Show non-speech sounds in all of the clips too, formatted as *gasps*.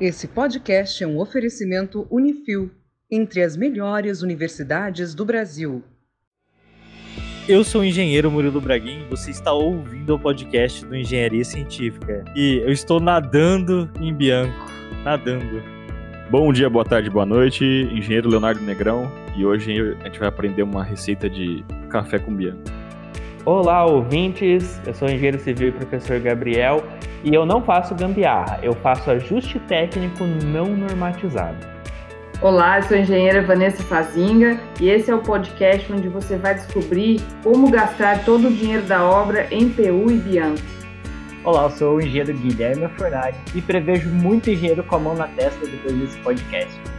Esse podcast é um oferecimento Unifil, entre as melhores universidades do Brasil. Eu sou o engenheiro Murilo Braguin e você está ouvindo o podcast do Engenharia Científica. E eu estou nadando em Bianco, nadando. Bom dia, boa tarde, boa noite, engenheiro Leonardo Negrão. E hoje a gente vai aprender uma receita de café com Bianco. Olá, ouvintes. Eu sou o engenheiro civil e professor Gabriel e eu não faço gambiarra, eu faço ajuste técnico não normatizado. Olá, eu sou a engenheira Vanessa Fazinga e esse é o podcast onde você vai descobrir como gastar todo o dinheiro da obra em PU e Bianco. Olá, eu sou o engenheiro Guilherme Fornari e prevejo muito engenheiro com a mão na testa depois desse podcast.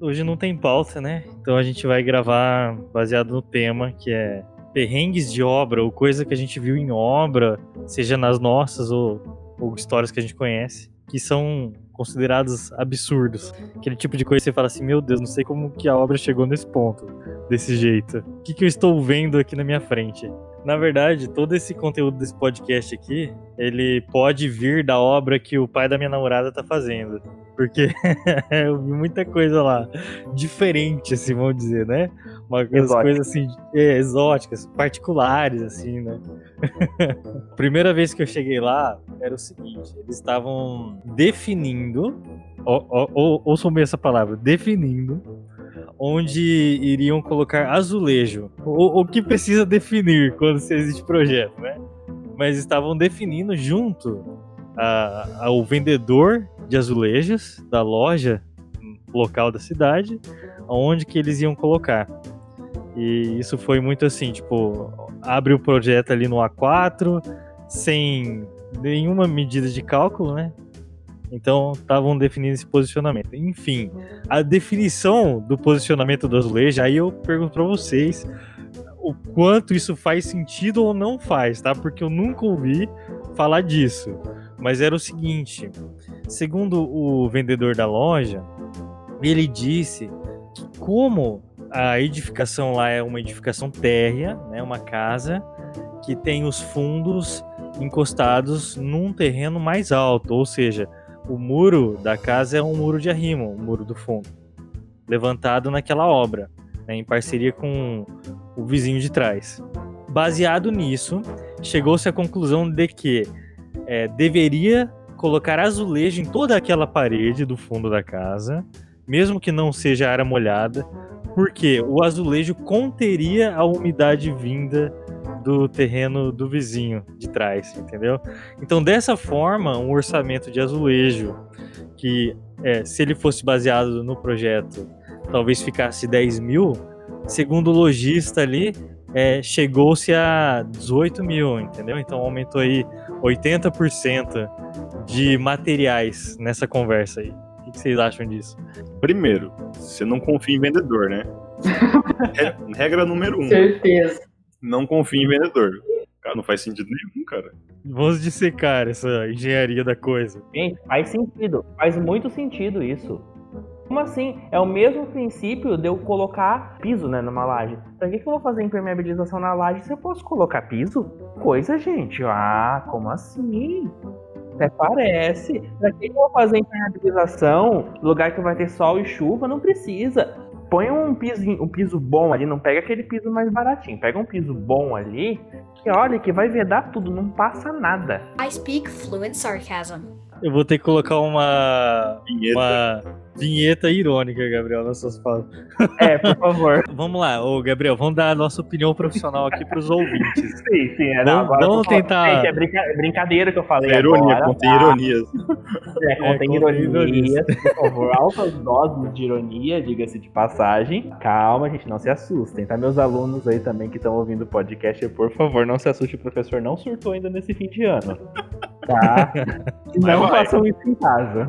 Hoje não tem pauta, né? Então a gente vai gravar baseado no tema que é perrengues de obra ou coisa que a gente viu em obra, seja nas nossas ou, ou histórias que a gente conhece, que são considerados absurdos. Aquele tipo de coisa que você fala assim, meu Deus, não sei como que a obra chegou nesse ponto, desse jeito. O que, que eu estou vendo aqui na minha frente? Na verdade, todo esse conteúdo desse podcast aqui, ele pode vir da obra que o pai da minha namorada tá fazendo. Porque *laughs* eu vi muita coisa lá diferente, assim, vamos dizer, né? Umas coisas assim, é, exóticas, particulares, assim, né? *laughs* Primeira vez que eu cheguei lá, era o seguinte: eles estavam definindo, ou, ou, ouçam bem essa palavra, definindo onde iriam colocar azulejo. O, o que precisa definir quando se existe projeto, né? Mas estavam definindo junto a, ao vendedor de azulejos da loja local da cidade, onde que eles iam colocar. E isso foi muito assim, tipo, abre o projeto ali no A4, sem nenhuma medida de cálculo, né? Então estavam definindo esse posicionamento. Enfim, a definição do posicionamento do azulejo, aí eu pergunto para vocês o quanto isso faz sentido ou não faz, tá? Porque eu nunca ouvi falar disso. Mas era o seguinte: segundo o vendedor da loja, ele disse que como a edificação lá é uma edificação térrea, né, uma casa que tem os fundos encostados num terreno mais alto, ou seja, o muro da casa é um muro de arrimo, o muro do fundo, levantado naquela obra, né, em parceria com o vizinho de trás. Baseado nisso, chegou-se à conclusão de que é, deveria colocar azulejo em toda aquela parede do fundo da casa, mesmo que não seja área molhada, porque o azulejo conteria a umidade vinda do terreno do vizinho de trás, entendeu? Então, dessa forma, um orçamento de azulejo, que é, se ele fosse baseado no projeto, talvez ficasse 10 mil, segundo o lojista ali, é, chegou-se a 18 mil, entendeu? Então aumentou aí 80% de materiais nessa conversa aí. O que vocês acham disso? Primeiro, você não confia em vendedor, né? *laughs* Regra número um. Certeza. Não confia em vendedor. Cara, não faz sentido nenhum, cara. Vamos dissecar essa engenharia da coisa. Gente, faz sentido. Faz muito sentido isso. Como assim? É o mesmo princípio de eu colocar piso né, numa laje. Pra que, que eu vou fazer impermeabilização na laje se eu posso colocar piso? Coisa, gente. Ah, como assim? Até parece. Pra que eu vou fazer impermeabilização no lugar que vai ter sol e chuva? Não precisa. Põe um piso, um piso bom ali, não pega aquele piso mais baratinho. Pega um piso bom ali, que olha, que vai vedar tudo, não passa nada. I speak fluent sarcasm. Eu vou ter que colocar uma. Vinheta. Uma vinheta irônica, Gabriel, nas suas falas. É, por favor. *laughs* vamos lá, ô Gabriel, vamos dar a nossa opinião profissional aqui pros ouvintes. *laughs* Sim, sim. É, não, vamos, vamos tentar. Gente, é brinca... brincadeira que eu falei. É ironia, agora, contém tá? ironias. *laughs* É, contém é, ironias, ironias, por favor. Altas doses de ironia, diga-se de passagem. Calma, gente, não se assustem, tá? Meus alunos aí também que estão ouvindo o podcast, por favor, não se assuste, o professor não surtou ainda nesse fim de ano. Tá? não façam isso em casa.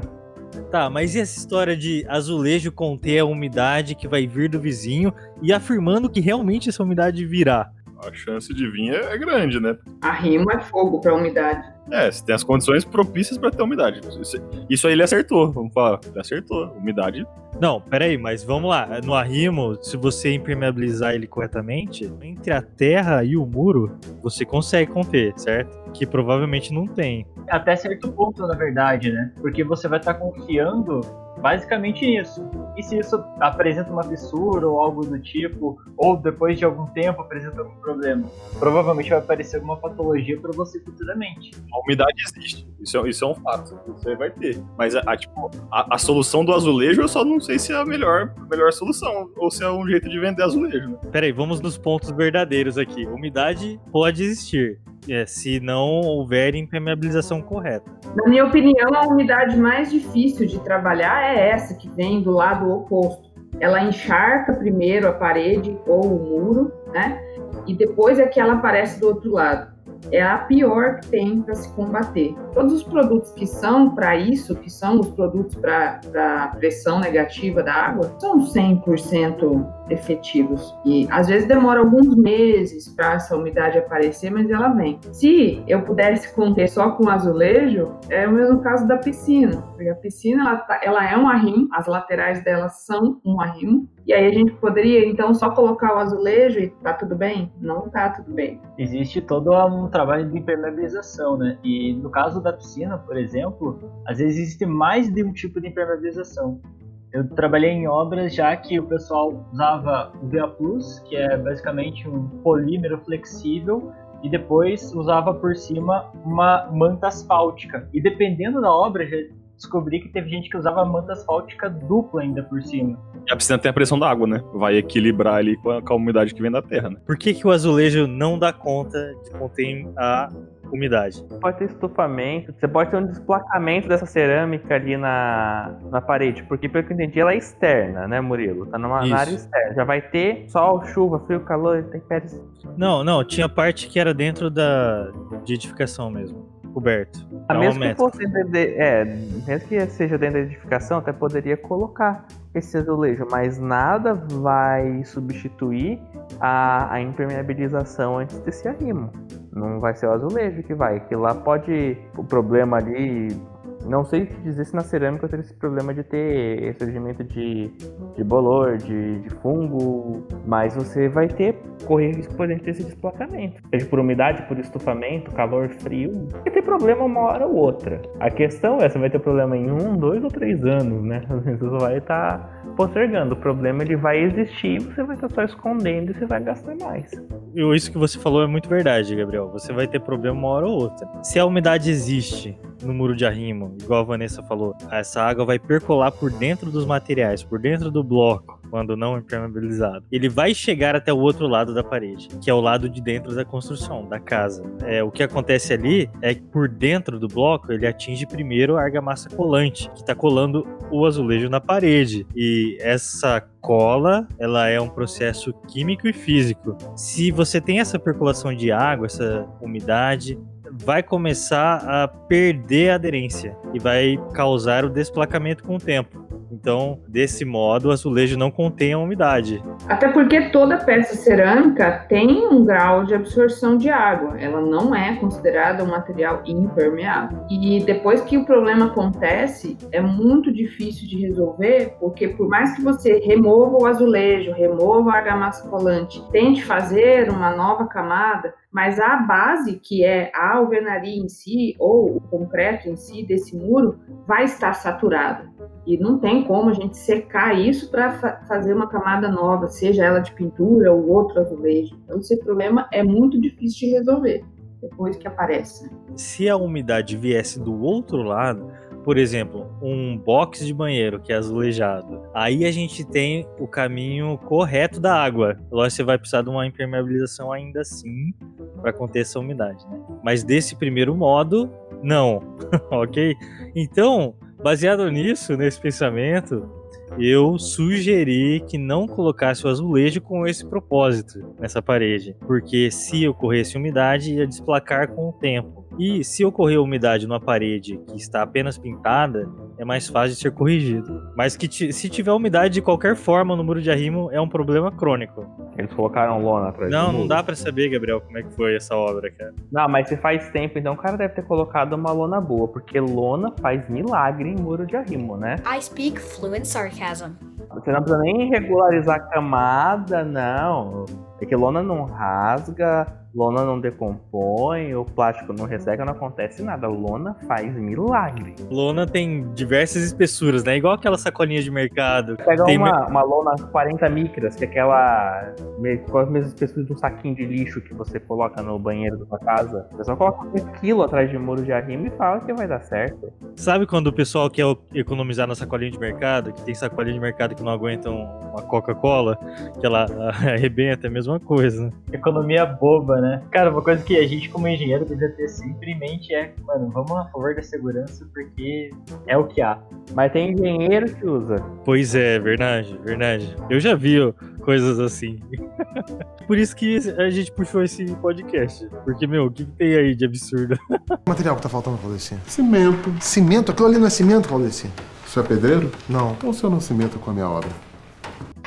Tá, mas e essa história de azulejo conter a umidade que vai vir do vizinho e afirmando que realmente essa umidade virá? a chance de vir é, grande, né? Arrimo é fogo para umidade. É, você tem as condições propícias para ter umidade. Isso, isso, aí ele acertou, vamos falar. Ele acertou. Umidade. Não, peraí, mas vamos lá. No arrimo, se você impermeabilizar ele corretamente, entre a terra e o muro, você consegue conter, certo? Que provavelmente não tem. Até certo ponto, na verdade, né? Porque você vai estar tá confiando basicamente isso. E se isso apresenta uma fissura ou algo do tipo, ou depois de algum tempo apresenta algum problema, provavelmente vai aparecer alguma patologia para você futuramente. A umidade existe, isso é, isso é um fato, você vai ter. Mas a, a tipo, a, a, solução do azulejo eu só não sei se é a melhor, melhor solução, ou se é um jeito de vender azulejo. Né? Peraí, vamos nos pontos verdadeiros aqui. Umidade pode existir é, se não houver impermeabilização correta. Na minha opinião, a umidade mais difícil de trabalhar é essa que vem do lado oposto. Ela encharca primeiro a parede ou o muro, né? E depois é que ela aparece do outro lado é a pior que tem para se combater. Todos os produtos que são para isso, que são os produtos para pressão negativa da água, são 100% efetivos. E às vezes demora alguns meses para essa umidade aparecer, mas ela vem. Se eu pudesse conter só com azulejo, é o mesmo caso da piscina. Porque a piscina ela, tá, ela é um arrimo, as laterais dela são um arrimo, e aí a gente poderia então só colocar o azulejo e tá tudo bem? Não tá tudo bem. Existe todo um trabalho de impermeabilização, né? E no caso da piscina, por exemplo, às vezes existe mais de um tipo de impermeabilização. Eu trabalhei em obras já que o pessoal usava o VA que é basicamente um polímero flexível, e depois usava por cima uma manta asfáltica. E dependendo da obra, descobri que teve gente que usava manta asfáltica dupla ainda por cima. E a piscina tem a pressão da água, né? Vai equilibrar ali com a, com a umidade que vem da terra, né? Por que, que o azulejo não dá conta de conter a umidade. Pode ter estufamento, você pode ter um desplacamento dessa cerâmica ali na, na parede, porque pelo que eu entendi ela é externa, né, Murilo? Tá numa área externa. Já vai ter sol, chuva, frio, calor, intempéries. Não, não, tinha parte que era dentro da de edificação mesmo coberto. A mesmo que fosse dentro de, é, mesmo que seja dentro da edificação, até poderia colocar esse azulejo, mas nada vai substituir a, a impermeabilização antes desse arrimo. Não vai ser o azulejo que vai, que lá pode o problema ali não sei dizer se na cerâmica eu teria esse problema de ter surgimento de, de bolor, de, de fungo, mas você vai ter, correr risco, por exemplo, desse desplacamento. Seja por umidade, por estufamento, calor, frio. Vai ter problema uma hora ou outra. A questão é, você vai ter problema em um, dois ou três anos, né? *laughs* Você vai estar tá postergando. O problema ele vai existir, você vai estar só escondendo e você vai gastar mais. Isso que você falou é muito verdade, Gabriel. Você vai ter problema uma hora ou outra. Se a umidade existe no muro de arrimo, igual a Vanessa falou, essa água vai percolar por dentro dos materiais, por dentro do bloco, quando não impermeabilizado. Ele vai chegar até o outro lado da parede, que é o lado de dentro da construção, da casa. É, o que acontece ali é que por dentro do bloco ele atinge primeiro a argamassa colante, que está colando o azulejo na parede. E essa cola, ela é um processo químico e físico. Se você tem essa percolação de água, essa umidade, vai começar a perder a aderência e vai causar o desplacamento com o tempo. Então, desse modo, o azulejo não contém a umidade. Até porque toda peça cerâmica tem um grau de absorção de água. Ela não é considerada um material impermeável. E depois que o problema acontece, é muito difícil de resolver, porque por mais que você remova o azulejo, remova a argamassa colante, tente fazer uma nova camada, mas a base, que é a alvenaria em si, ou o concreto em si desse muro, vai estar saturada. E não tem como a gente secar isso para fa fazer uma camada nova, seja ela de pintura ou outro azulejo. Então, esse problema é muito difícil de resolver depois que aparece. Se a umidade viesse do outro lado, por exemplo, um box de banheiro que é azulejado, aí a gente tem o caminho correto da água. Lógico, você vai precisar de uma impermeabilização ainda assim para conter essa umidade, né? Mas desse primeiro modo, não, *laughs* ok? Então, baseado nisso, nesse pensamento, eu sugeri que não colocasse o azulejo com esse propósito nessa parede, porque se ocorresse umidade ia desplacar com o tempo. E se ocorrer umidade numa parede que está apenas pintada, é mais fácil de ser corrigido. Mas que se tiver umidade de qualquer forma no muro de arrimo, é um problema crônico. Eles colocaram lona atrás Não, não dá pra saber, Gabriel, como é que foi essa obra, cara. Não, mas se faz tempo, então o cara deve ter colocado uma lona boa, porque lona faz milagre em muro de arrimo, né? I speak fluent sarcasm. Você não precisa nem regularizar a camada, não. É que lona não rasga, lona não decompõe, o plástico não resseca, não acontece nada. Lona faz milagre. Lona tem diversas espessuras, né? Igual aquela sacolinha de mercado. Pega Tem uma, uma lona 40 micras, que é aquela. Com as mesmas espessuras de um saquinho de lixo que você coloca no banheiro da sua casa. Você só coloca um quilo atrás de muro de arrimo e fala que vai dar certo. Sabe quando o pessoal quer economizar na sacolinha de mercado? Que tem sacolinha de mercado que não aguentam uma Coca-Cola, que ela *laughs* arrebenta, é a mesma coisa, né? Economia boba, né? Cara, uma coisa que a gente como engenheiro deveria ter sempre em mente é, mano, vamos a favor da segurança porque é o que há. Mas tem engenheiro que usa. Pois é, verdade, verdade. Eu já vi ó, coisas assim. *laughs* Por isso que a gente puxou esse podcast. Porque, meu, o que, que tem aí de absurdo? *laughs* O material que tá faltando, Claudeci? Cimento. Cimento? Aquilo ali não é cimento, Claudeci? Você é pedreiro? Não. Então você não cimenta com a minha obra.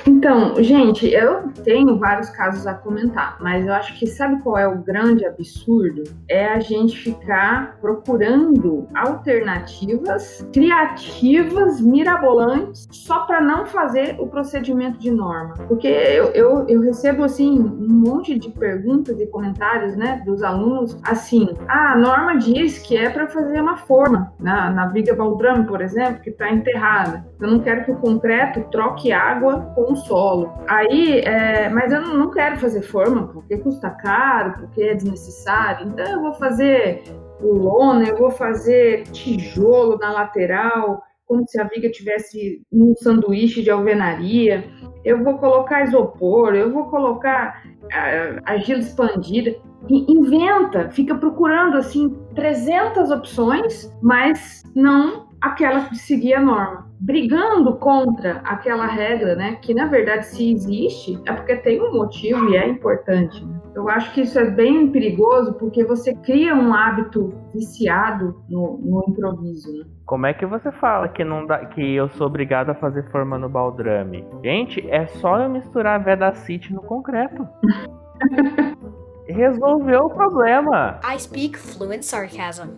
Então, gente, eu tenho vários casos a comentar, mas eu acho que sabe qual é o grande absurdo? É a gente ficar procurando alternativas criativas, mirabolantes, só para não fazer o procedimento de norma. Porque eu, eu, eu recebo, assim, um monte de perguntas e comentários, né, dos alunos, assim, ah, a norma diz que é para fazer uma forma na, na viga baldrame, por exemplo, que está enterrada. Eu não quero que o concreto troque água com o solo. Aí, é, mas eu não, quero fazer forma porque custa caro, porque é desnecessário. Então eu vou fazer lona, eu vou fazer tijolo na lateral, como se a viga tivesse num sanduíche de alvenaria. Eu vou colocar isopor, eu vou colocar ah, argila expandida. Inventa, fica procurando assim 300 opções, mas não aquela que seguia a norma brigando contra aquela regra, né? Que na verdade, se existe, é porque tem um motivo e é importante. né? Eu acho que isso é bem perigoso porque você cria um hábito viciado no, no improviso. Né? Como é que você fala que não dá, que eu sou obrigado a fazer forma no baldrame? Gente, é só eu misturar Vedacity no concreto. *laughs* Resolveu o problema. I speak fluent sarcasm.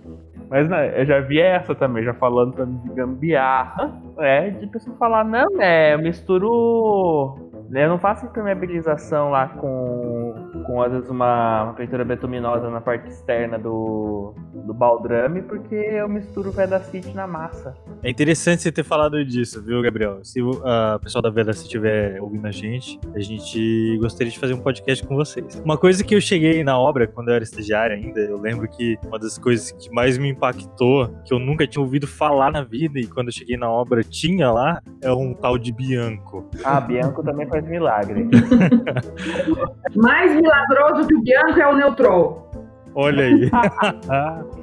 Mas né, eu já vi essa também, já falando pra de gambiarra. É, de pessoa falar, não, é, eu misturo. Eu não faço impermeabilização lá com, com às vezes, uma, uma pintura betuminosa na parte externa do, do baldrame, porque eu misturo Vedacity na massa. É interessante você ter falado disso, viu, Gabriel? Se o a pessoal da Veda estiver ouvindo a gente, a gente gostaria de fazer um podcast com vocês. Uma coisa que eu cheguei na obra quando eu era estagiário ainda, eu lembro que uma das coisas que mais me impactou, que eu nunca tinha ouvido falar na vida, e quando eu cheguei na obra tinha lá, é um tal de Bianco. Ah, Bianco também faz milagre. *laughs* Mais milagroso que o Bianco é o Neutrol. Olha aí.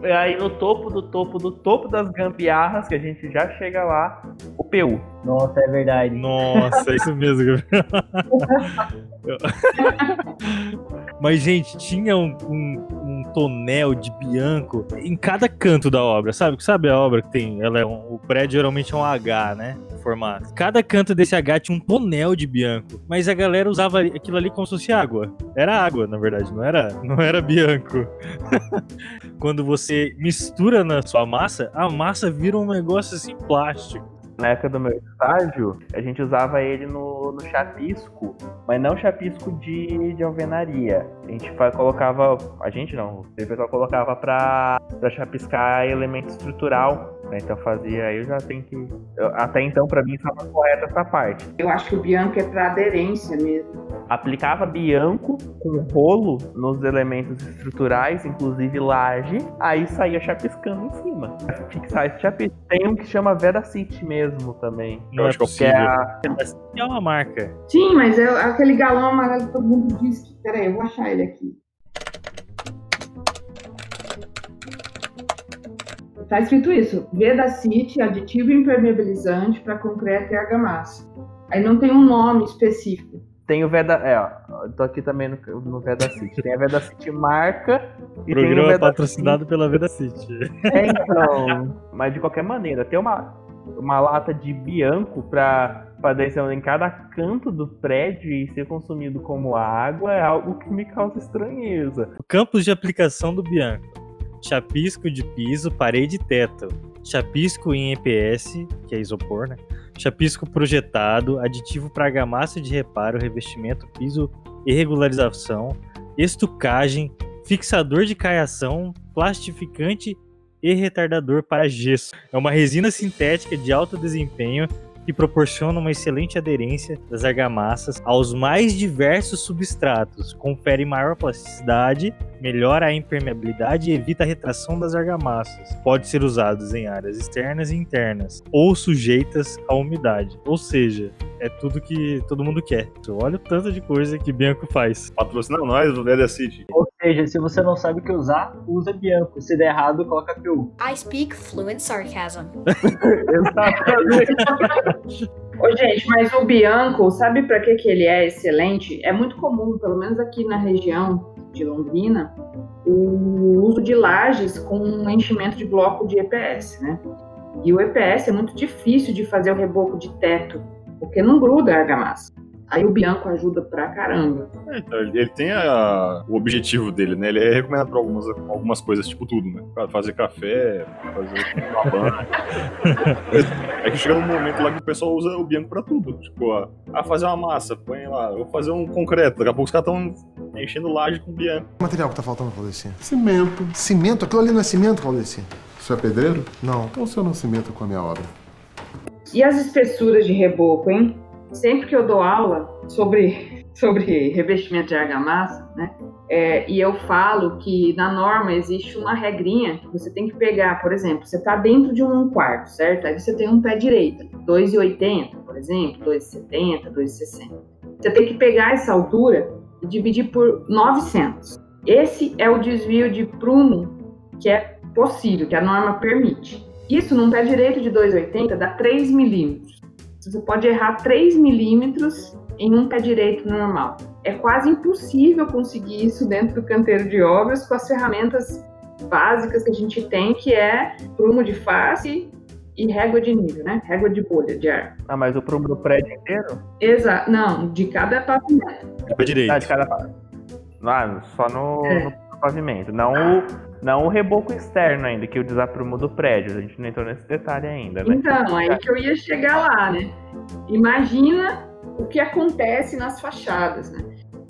E *laughs* aí no topo do topo do topo das gambiarras, que a gente já chega lá, o PU. Nossa, é verdade. Nossa, é isso mesmo, Gabriel. *laughs* *laughs* Mas, gente, tinha um, um- um tonel de Bianco em cada canto da obra, sabe? Sabe a obra que tem? Ela é um- o prédio geralmente é um H, né? Formato. Cada canto desse H tinha um tonel de Bianco. Mas a galera usava aquilo ali como se fosse água. Era água, na verdade, não era, não era Bianco. *laughs* Quando você mistura na sua massa, a massa vira um negócio assim plástico. Na época do meu estágio, a gente usava ele no, no chapisco, mas não chapisco de, de alvenaria. A gente colocava. A gente não, o pessoal colocava pra, pra chapiscar elemento estrutural. Né? Então fazia. Aí eu já tenho que. eu- até então, pra mim, estava correta essa parte. Eu acho que o Bianco é para aderência mesmo. Aplicava bianco com rolo nos elementos estruturais, inclusive laje, aí saía chapiscando em cima. Fixar esse chapisco. Tem um que chama Veracity mesmo também. Não é acho que é a- É uma marca. Sim, mas é aquele galão amarelo que todo mundo diz que. Peraí, eu vou achar ele aqui. Tá escrito isso: Vedacity, aditivo impermeabilizante para concreto e argamassa. Aí não tem um nome específico. Tem o Veda. É, ó. Tô aqui também no, no Vedacity. Tem a Vedacity marca e tem o Programa Vedacity. patrocinado pela Veda City. É, então. Mas de qualquer maneira, tem uma. uma lata de Bianco pra, pra descer em cada canto do prédio e ser consumido como água é algo que me causa estranheza. Campos de aplicação do Bianco. Chapisco de piso, parede e teto. Chapisco em EPS, que é isopor, né? Chapisco projetado, aditivo para argamassa de reparo, revestimento, piso e regularização, estucagem, fixador de caiação, plastificante e retardador para gesso. É uma resina sintética de alto desempenho que proporciona uma excelente aderência das argamassas aos mais diversos substratos, confere maior plasticidade, melhora a impermeabilidade e evita a retração das argamassas. Pode ser usado em áreas externas e internas ou sujeitas à umidade. Ou seja, é tudo que todo mundo quer. Olha o tanto de coisa que Bianco faz. Patrocina nós do Leda City. Ou seja, se você não sabe o que usar, usa Bianco. Se der errado, coloca PU. I speak fluent sarcasm. *laughs* Ô, gente, mas o Bianco, sabe para que, que ele é excelente? É muito comum, pelo menos aqui na região de Londrina, o uso de lajes com enchimento de bloco de EPS, né? E o EPS é muito difícil de fazer o reboco de teto, porque não gruda a argamassa. Aí o Bianco ajuda pra caramba. É, então, ele tem a- o objetivo dele, né? Ele é recomendado pra algumas, algumas coisas, tipo tudo, né? Pra fazer café, fazer uma banha. *laughs* é que chega num momento lá que o pessoal usa o Bianco pra tudo. Tipo, ah, ah, fazer uma massa, põe lá, vou fazer um concreto. Daqui a pouco os caras estão enchendo laje com Bianco. O material que tá faltando, Claudicinha? Cimento. Cimento? Aquilo ali não é cimento? O senhor é pedreiro? Não. Então o senhor não cimenta com a minha obra. E as espessuras de reboco, hein? Sempre que eu dou aula sobre, *laughs* sobre revestimento de argamassa, né? é, e eu falo que na norma existe uma regrinha que você tem que pegar, por exemplo, você está dentro de um quarto, certo? Aí você tem um pé direito, 2,80, por exemplo, 2,70, 2,60. Você tem que pegar essa altura e dividir por 900. Esse é o desvio de prumo que é possível, que a norma permite. Isso num pé direito de 2,80 dá 3 milímetros. Você pode errar 3 milímetros em um pé direito normal. É quase impossível conseguir isso dentro do canteiro de obras com as ferramentas básicas que a gente tem, que é prumo de face e régua de nível, né? Régua de bolha de ar. Ah, mas o prumo do prédio inteiro? Exato. Não, de cada pavimento. Pra direito. Ah, de cada. Ah, só no, É. no pavimento. Não o, não o reboco externo ainda, que é o desaprumo do prédio. A gente não entrou nesse detalhe ainda, né? Então, aí que eu ia chegar lá, né? Imagina o que acontece nas fachadas, né?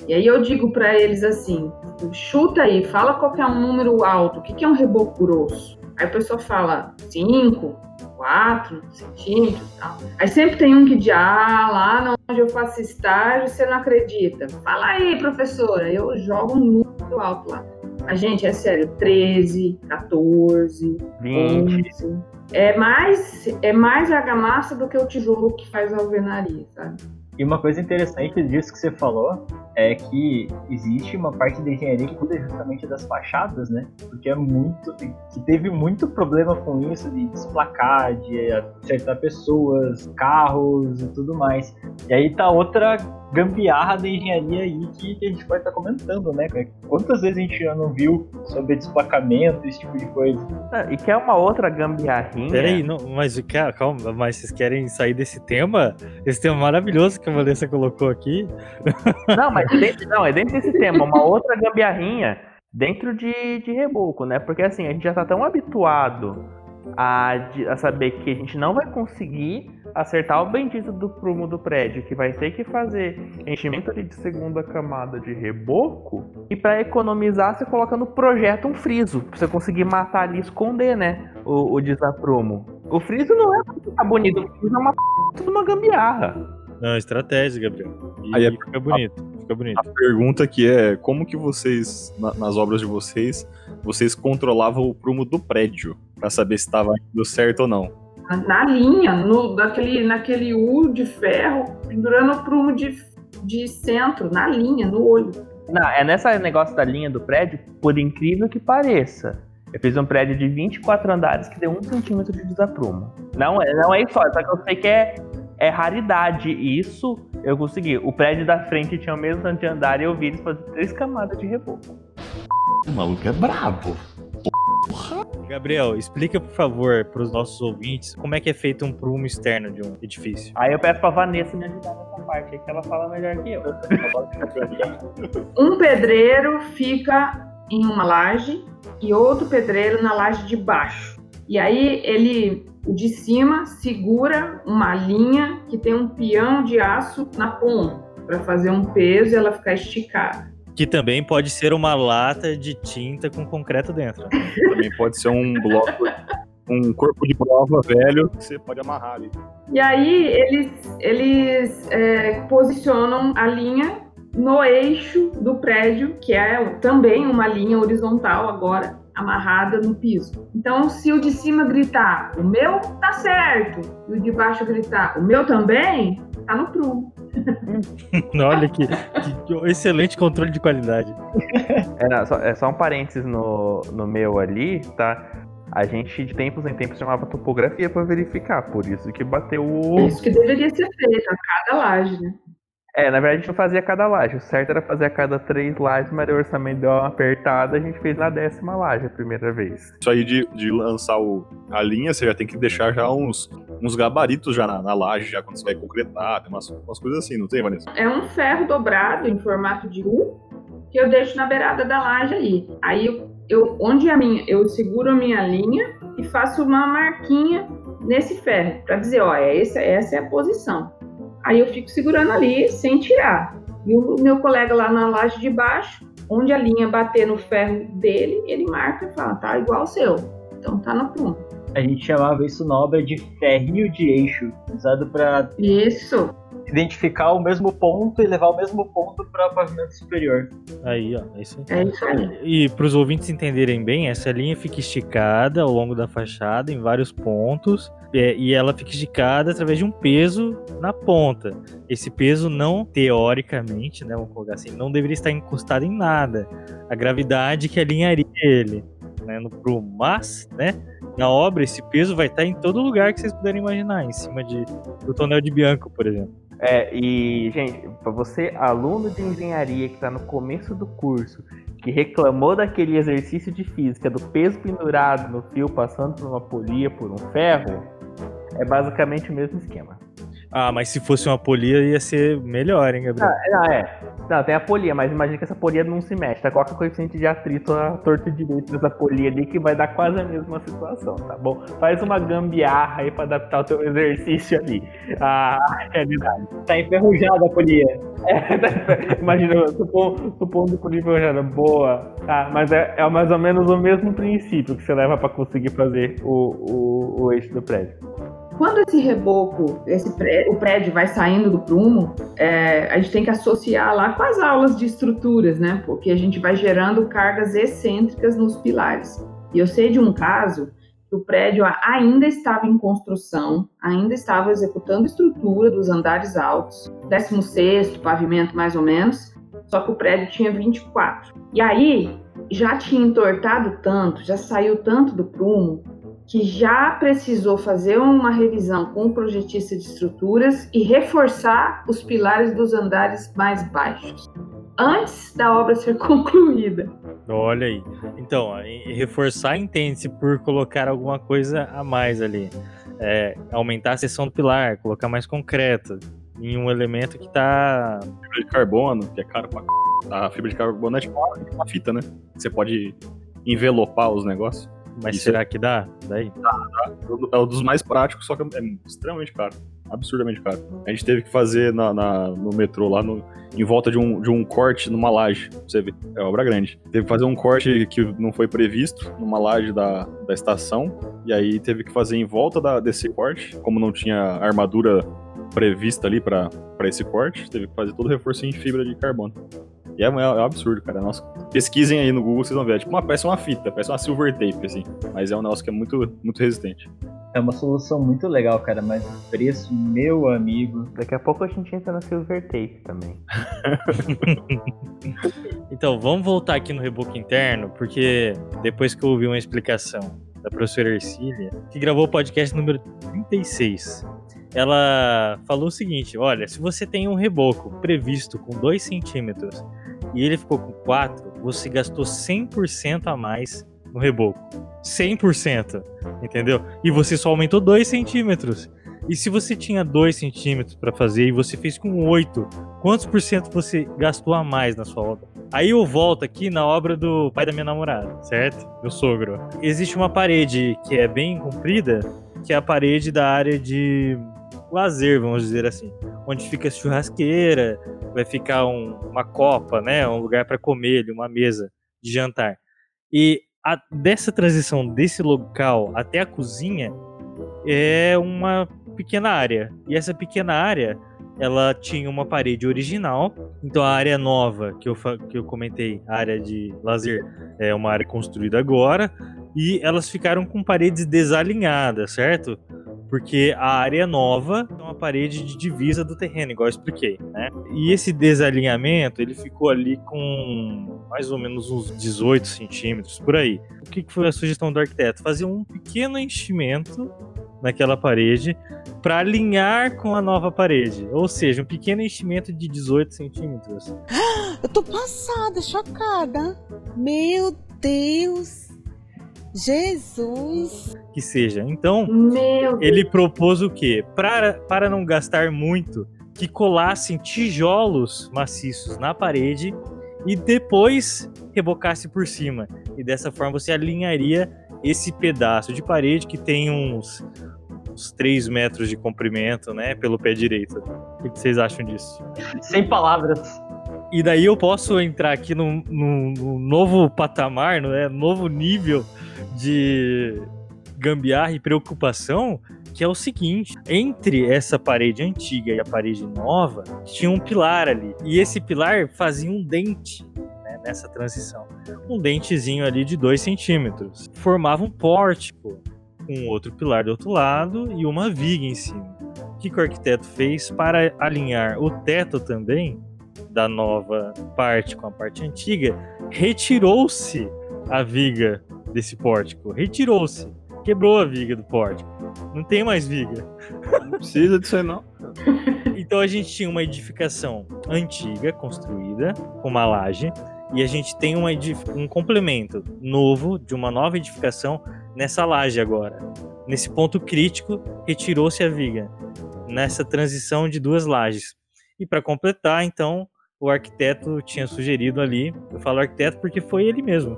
E aí eu digo para eles assim: chuta aí, fala qualquer um número alto, o que que é um reboco grosso? Aí o pessoal fala 5, 4 centímetros e tal. Aí sempre tem um que diz: ah, lá onde eu faço estágio, você não acredita. Fala aí, professora, eu jogo um número alto lá. A gente, é sério, 13, 14, 20. 11. É mais, é mais argamassa do que o tijolo que faz a alvenaria, sabe? E uma coisa interessante disso que você falou é que existe uma parte da engenharia que cuida justamente das fachadas, né? Porque é muito. que teve muito problema com isso de desplacar, de acertar pessoas, carros e tudo mais. E aí tá outra gambiarra da engenharia aí que, que a gente pode estar comentando, né? Quantas vezes a gente já não viu sobre desplacamento, esse tipo de coisa? Ah, e que é uma outra gambiarrinha. Peraí, não, mas ca- calma, mas vocês querem sair desse tema? Esse tema maravilhoso que a Vanessa colocou aqui. *laughs* Não, mas dentro, não, é dentro desse tema, uma outra gambiarrinha dentro de, de reboco, né? Porque assim, a gente já tá tão habituado a, de- a saber que a gente não vai conseguir acertar o bendito do prumo do prédio, que vai ter que fazer enchimento ali de segunda camada de reboco, e para economizar, você coloca no projeto um friso, pra você conseguir matar ali e esconder, né? O, o desaprumo. O friso não é pra ficar bonito, o friso é uma p... tudo uma gambiarra. Não, estratégia, Gabriel. E Aí é- fica bonito, fica bonito. A pergunta que é, como que vocês, na- nas obras de vocês, vocês controlavam o prumo do prédio pra saber se estava indo certo ou não? Na, linha, no, daquele, naquele U de ferro, pendurando o prumo de, de centro, na linha, no olho. Não, é nessa negócio da linha do prédio, por incrível que pareça. Eu fiz um prédio de 24 andares que deu um centímetro de desaprumo. Não, é- não é isso, só só que eu sei que é, é raridade. E isso eu consegui. O prédio da frente tinha o mesmo tanto de andar e eu vi eles fazer três camadas de reboco. O maluco é brabo. Gabriel, explica por favor para os nossos ouvintes como é que é feito um prumo externo de um edifício. Aí eu peço pra Vanessa me ajudar nessa parte aí, que ela fala melhor que eu. *laughs* Um pedreiro fica em uma laje e outro pedreiro na laje de baixo. E aí ele, o de cima, segura uma linha que tem um peão de aço na ponta para fazer um peso e ela ficar esticada. Que também pode ser uma lata de tinta com concreto dentro. Também pode ser um bloco, um corpo de prova velho que você pode amarrar ali. E aí eles, eles é, posicionam a linha no eixo do prédio, que é também uma linha horizontal agora, amarrada no piso. Então, se o de cima gritar, o meu tá certo, e o de baixo gritar, o meu também, tá no prumo. *laughs* Olha que, que- que excelente controle de qualidade. É, não, só, é só um parênteses no, no meu ali, tá? A gente de tempos em tempos chamava topografia pra verificar, por isso que bateu o. Isso que deveria ser feito a cada laje, né? É, na verdade a gente não fazia cada laje. O certo era fazer a cada três lajes, mas o orçamento deu uma apertada, a gente fez na décima laje a primeira vez. Isso aí de, de lançar o- a linha, você já tem que deixar já uns, uns gabaritos já na, na laje, já quando você vai concretar, tem umas, umas coisas assim, não tem, Vanessa? É um ferro dobrado em formato de U que eu deixo na beirada da laje aí. Aí eu, eu- onde a minha, eu seguro a minha linha e faço uma marquinha nesse ferro para dizer, ó, é essa, essa é a posição. Aí eu fico segurando ali sem tirar. E o meu colega lá na laje de baixo, onde a linha bater no ferro dele, ele marca e fala, tá igual o seu. Então tá no prumo. A gente chamava isso na obra de ferrinho de eixo, usado para Isso. Identificar o mesmo ponto e levar o mesmo ponto para o pavimento superior. Aí, ó, é isso aí. É isso aí. E para os ouvintes entenderem bem, essa linha fica esticada ao longo da fachada em vários pontos é, e ela fica esticada através de um peso na ponta. Esse peso não, teoricamente, né, vamos colocar assim, não deveria estar encostado em nada. A gravidade que alinharia ele né, no prumo. Mas, né, na obra esse peso vai estar em todo lugar que vocês puderem imaginar, em cima de, do tonel de Bianco, por exemplo. É, e, gente, pra você, aluno de engenharia que tá no começo do curso, que reclamou daquele exercício de física, do peso pendurado no fio passando por uma polia, por um ferro, é basicamente o mesmo esquema. Ah, mas se fosse uma polia ia ser melhor, hein, Gabriel? Não, é. Não, tem a polia, mas imagina que essa polia não se mexe, tá? Coloca coeficiente de atrito a torto e direito dessa polia ali que vai dar quase a mesma situação, tá bom? Faz uma gambiarra aí pra adaptar o teu exercício ali *laughs* à realidade. Tá enferrujada a polia. É, imagina, supondo, supondo que o era boa, tá? Mas é, é mais ou menos o mesmo princípio que você leva pra conseguir fazer o, o, o eixo do prédio. Quando esse reboco, esse pré- o prédio vai saindo do prumo, é, a gente tem que associar lá com as aulas de estruturas, né? Porque a gente vai gerando cargas excêntricas nos pilares. E eu sei de um caso que o prédio ainda estava em construção, ainda estava executando estrutura dos andares altos, 16º pavimento mais ou menos, só que o prédio tinha 24. E aí já tinha entortado tanto, já saiu tanto do prumo, que já precisou fazer uma revisão com o projetista de estruturas e reforçar os pilares dos andares mais baixos, antes da obra ser *laughs* concluída. Olha aí. Então, reforçar entende-se por colocar alguma coisa a mais ali. É, aumentar a seção do pilar, colocar mais concreto em um elemento que tá. Fibra de carbono, que é caro pra c... A fibra de carbono é tipo uma, uma fita, né? Você pode envelopar os negócios. Mas Isso será que dá? Daí? É um dos mais práticos, só que é extremamente caro. Absurdamente caro. A gente teve que fazer na, na- no metrô lá no, em volta de um, de um corte numa laje. Você vê, é obra grande. Teve que fazer um corte que não foi previsto numa laje da, da estação. E aí teve que fazer em volta da- desse corte. Como não tinha armadura prevista ali pra esse corte, teve que fazer todo o reforço em fibra de carbono. E é, é um absurdo, cara. Nossa, pesquisem aí no Google, vocês vão ver. É tipo uma, parece uma fita, parece uma silver tape, assim. Mas é um negócio que é muito, muito resistente. É uma solução muito legal, cara, mas o preço, meu amigo. Daqui a pouco a gente entra na Silver Tape também. *laughs* Então, vamos voltar aqui no reboco interno, porque depois que eu ouvi uma explicação da professora Ercília, que gravou o podcast número 36, ela falou o seguinte: olha, se você tem um reboco previsto com 2 centímetros e ele ficou com 4, você gastou 100% a mais no reboco. 100%, entendeu? E você só aumentou 2 centímetros. E se você tinha 2 centímetros para fazer e você fez com 8, quantos por cento você gastou a mais na sua obra? Aí eu volto aqui na obra do pai da minha namorada, certo? Meu sogro. Existe uma parede que é bem comprida, que é a parede da área de lazer, vamos dizer assim, onde fica a churrasqueira, vai ficar um, uma copa, né, um lugar para comer, uma mesa de jantar. E a, dessa transição desse local até a cozinha é uma pequena área. E essa pequena área, ela tinha uma parede original. Então a área nova que eu, que eu comentei, a área de lazer, é uma área construída agora. E elas ficaram com paredes desalinhadas, certo? Porque a área nova é uma parede de divisa do terreno, igual eu expliquei, né? E esse desalinhamento, ele ficou ali com mais ou menos uns 18 centímetros, por aí. O que foi a sugestão do arquiteto? Fazer um pequeno enchimento naquela parede para alinhar com a nova parede. Ou seja, um pequeno enchimento de 18 centímetros. *gasps* Eu tô passada, chocada. Meu Deus! Jesus! Que seja. Então, ele propôs o quê? Para, para não gastar muito, que colassem tijolos maciços na parede e depois rebocasse por cima. E dessa forma você alinharia esse pedaço de parede que tem uns, uns 3 metros de comprimento, né, pelo pé direito. O que vocês acham disso? Sem palavras. E daí eu posso entrar aqui num, num, num novo patamar, né, novo nível de gambiarra e preocupação, que é o seguinte: entre essa parede antiga e a parede nova, tinha um pilar ali. E esse pilar fazia um dente né, nessa transição. Um dentezinho ali de 2 centímetros. Formava um pórtico com outro pilar do outro lado e uma viga em cima. O que, o arquiteto fez para alinhar o teto também da nova parte com a parte antiga? Retirou-se a viga desse pórtico. Retirou-se. Quebrou a viga do pórtico. Não tem mais viga. Não precisa disso aí, não. Então a gente tinha uma edificação antiga, construída, com uma laje, e a gente tem uma um complemento novo de uma nova edificação nessa laje agora. Nesse ponto crítico, retirou-se a viga, nessa transição de duas lajes. E para completar, então, o arquiteto tinha sugerido ali, eu falo arquiteto porque foi ele mesmo,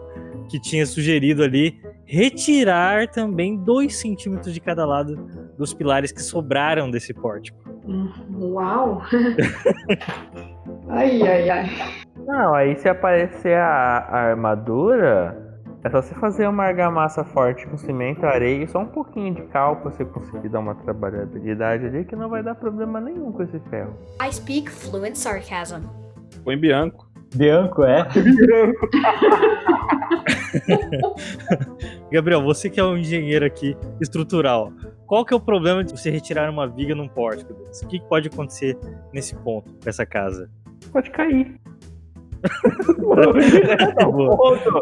que tinha sugerido ali retirar também dois centímetros de cada lado dos pilares que sobraram desse pórtico. Uau! *laughs* ai, ai, ai. Não, aí se aparecer a, a armadura, é só você fazer uma argamassa forte com cimento, areia e só um pouquinho de cal pra você conseguir dar uma trabalhabilidade ali que não vai dar problema nenhum com esse ferro. I speak fluent sarcasm. Põe Bianco. Bianco, é? *laughs* Gabriel, você que é um engenheiro aqui estrutural, qual que é o problema de você retirar uma viga num pórtico? O que pode acontecer nesse ponto, com essa casa? Pode cair. Tá. Ponto. *laughs*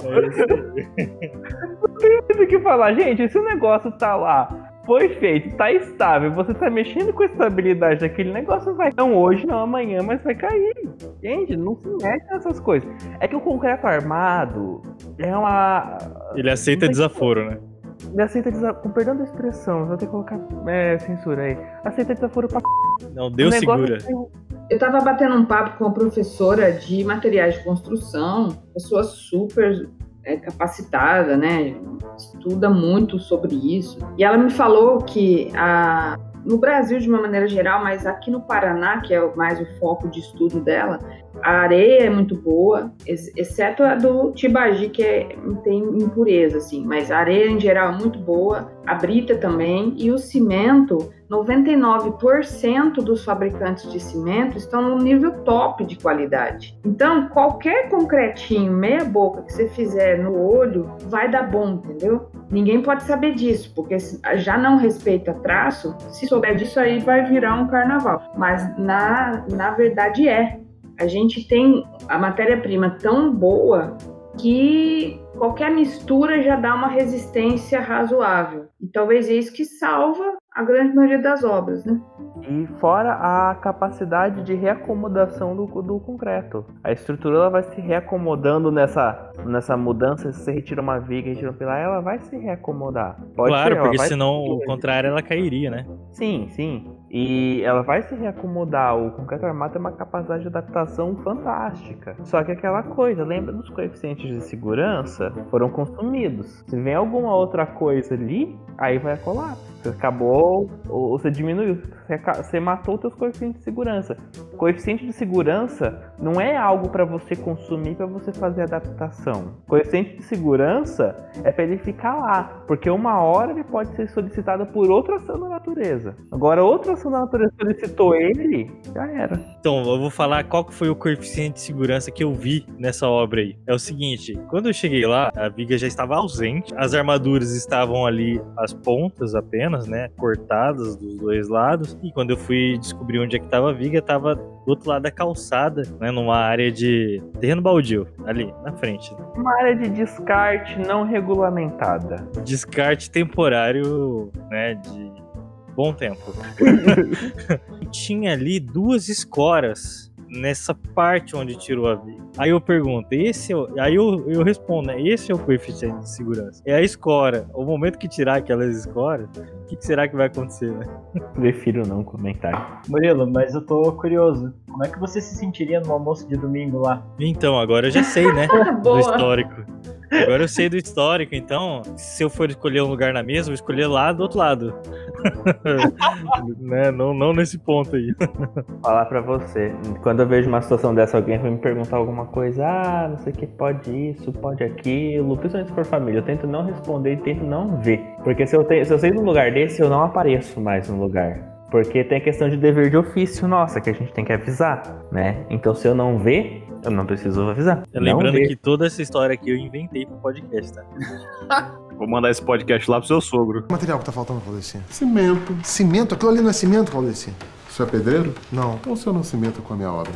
Não tem muito o que falar, gente. Se o negócio tá lá, foi feito, tá estável, você tá mexendo com a estabilidade daquele negócio, vai. Não hoje, não amanhã, mas vai cair. Gente, não se mete nessas coisas. É que o concreto armado é uma. Ele aceita desaforo, né? Ele aceita desaforo. Com perdão da expressão, vou ter que colocar é, censura aí. Aceita desaforo pra. Não, Deus segura. tem- Eu estava batendo um papo com uma professora de materiais de construção, pessoa super é, capacitada, né? Estuda muito sobre isso. E ela me falou que a, no Brasil, de uma maneira geral, mas aqui no Paraná, que é mais o foco de estudo dela, a areia é muito boa, ex- exceto a do Tibagi, que é- tem impureza, assim. Mas a areia, em geral, é muito boa, a brita também, e o cimento 99% dos fabricantes de cimento estão no nível top de qualidade. Então, qualquer concretinho, meia boca que você fizer no olho, vai dar bom, entendeu? Ninguém pode saber disso, porque já não respeita traço, se souber disso aí vai virar um carnaval. Mas na, na verdade é. A gente tem a matéria-prima tão boa que qualquer mistura já dá uma resistência razoável. E talvez é isso que salva a grande maioria das obras, né? E fora a capacidade de reacomodação do, do concreto. A estrutura ela vai se reacomodando nessa, nessa mudança. Se você retira uma viga, retira um pilar, ela vai se reacomodar. Pode claro, ser, porque senão, se... o contrário, ela cairia, né? Sim, sim. E ela vai se reacomodar. O concreto armado tem uma capacidade de adaptação fantástica. Só que aquela coisa, lembra dos coeficientes de segurança? Foram consumidos. Se vem alguma outra coisa ali, aí vai colar. Você acabou, ou você diminuiu, você matou os seus coeficientes de segurança. Coeficiente de segurança não é algo para você consumir para você fazer adaptação. Coeficiente de segurança é para ele ficar lá, porque uma hora ele pode ser solicitado por outra ação da natureza. Agora outra da natureza solicitou ele, já era. Então, eu vou falar qual que foi o coeficiente de segurança que eu vi nessa obra aí. É o seguinte, quando eu cheguei lá, a viga já estava ausente, as armaduras estavam ali as pontas apenas né, cortadas dos dois lados. E quando eu fui descobrir onde é que tava a viga, tava do outro lado da calçada, né, numa área de terreno baldio, ali na frente. Uma área de descarte não regulamentada. Descarte temporário, né, de bom tempo. *laughs* Tinha ali duas escoras nessa parte onde tirou a viga. Aí eu pergunto, esse é o... aí eu, eu respondo, né? Esse é o coeficiente de segurança. É a escora. O momento que tirar aquelas escoras, o que, que, será que vai acontecer, né? Prefiro não comentar. Murilo, mas eu tô curioso. Como é que você se sentiria no almoço de domingo lá? Então, agora eu já sei, né? *laughs* do histórico. Agora eu sei do histórico, então, se eu for escolher um lugar na mesa, eu vou escolher lá do outro lado. *laughs* né? não, não nesse ponto aí. Falar pra você, quando eu vejo uma situação dessa, alguém vai me perguntar alguma coisa, ah, não sei o que, pode isso, pode aquilo, principalmente se for família, eu tento não responder e tento não ver. Porque se eu, tenho, se eu sei num lugar desse, eu não apareço mais no lugar. Porque tem a questão de dever de ofício nossa, que a gente tem que avisar, né? Então se eu não ver, eu não preciso avisar. Lembrando que toda essa história aqui eu inventei pro podcast, tá? *laughs* Vou mandar esse podcast lá pro seu sogro. O material que tá faltando, Claudicinha? Cimento. Cimento? Aquilo ali não é cimento? O senhor é pedreiro? Não. Então o senhor não cimenta com a minha obra.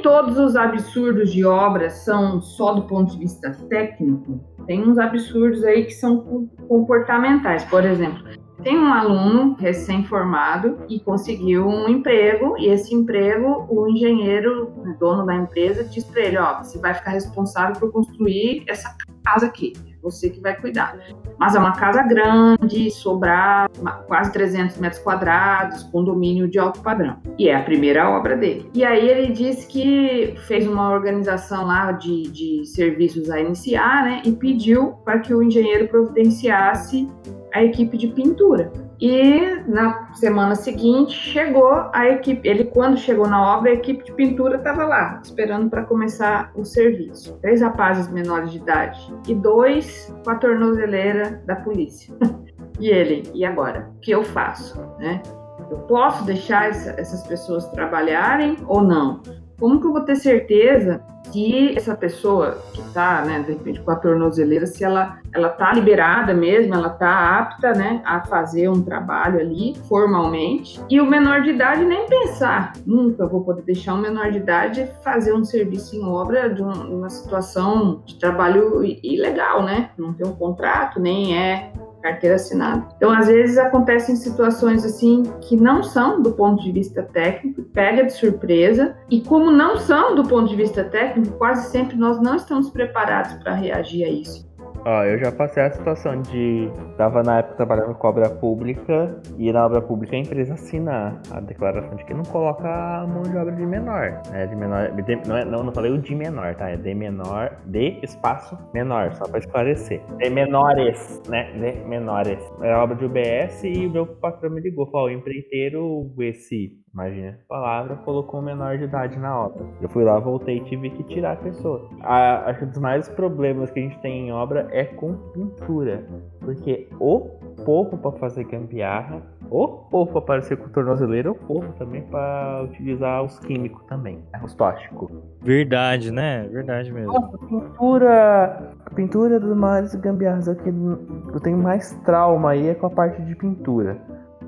Todos os absurdos de obra são só do ponto de vista técnico. Tem uns absurdos aí que são comportamentais. Por exemplo, tem um aluno recém-formado e conseguiu um emprego, e esse emprego, o engenheiro, dono da empresa, diz para ele: Ó, você vai ficar responsável por construir essa casa aqui, é você que vai cuidar. Mas é uma casa grande, sobrar quase 300 metros quadrados, condomínio de alto padrão. E é a primeira obra dele. E aí ele disse que fez uma organização lá de, de serviços a iniciar, né? E pediu para que o engenheiro providenciasse a equipe de pintura. E na semana seguinte chegou a equipe. Ele, quando chegou na obra, a equipe de pintura estava lá, esperando para começar o serviço. Três rapazes menores de idade e dois com a tornozeleira da polícia. *laughs* e ele, e agora? O que eu faço? Né? Eu posso deixar essa, essas pessoas trabalharem ou não? Como que eu vou ter certeza que essa pessoa que está, né, de repente com a tornozeleira, se ela ela está liberada mesmo, ela está apta, né, a fazer um trabalho ali formalmente. E o menor de idade nem pensar, nunca vou poder deixar um menor de idade fazer um serviço em obra de uma situação de trabalho ilegal, né? Não tem um contrato, nem é carteira assinada. Então, às vezes acontecem situações assim que não são do ponto de vista técnico, pega de surpresa, e como não são do ponto de vista técnico, quase sempre nós não estamos preparados para reagir a isso. Ó, eu já passei a situação de. Tava na época trabalhando com obra pública e na obra pública a empresa assina a declaração de que não coloca a mão de obra de menor. Né? De menor de, não, é, não, não falei o de menor, tá? É de menor, de espaço menor, só pra esclarecer. De menores, né? De menores. Era obra de UBS e o meu patrão me ligou. Falou: o empreiteiro, esse imagina palavra, colocou um menor de idade na obra. Eu fui lá, voltei e tive que tirar a pessoa. A, acho que um dos maiores problemas que a gente tem em obra é com pintura. Porque o povo para fazer gambiarra, o povo para aparecer com tornozeleira, o povo também para utilizar os químicos também, né? os tóxicos. Verdade, né? Verdade mesmo. Nossa, pintura. A pintura dos maiores gambiarras aqui. Eu tenho mais trauma aí é com a parte de pintura.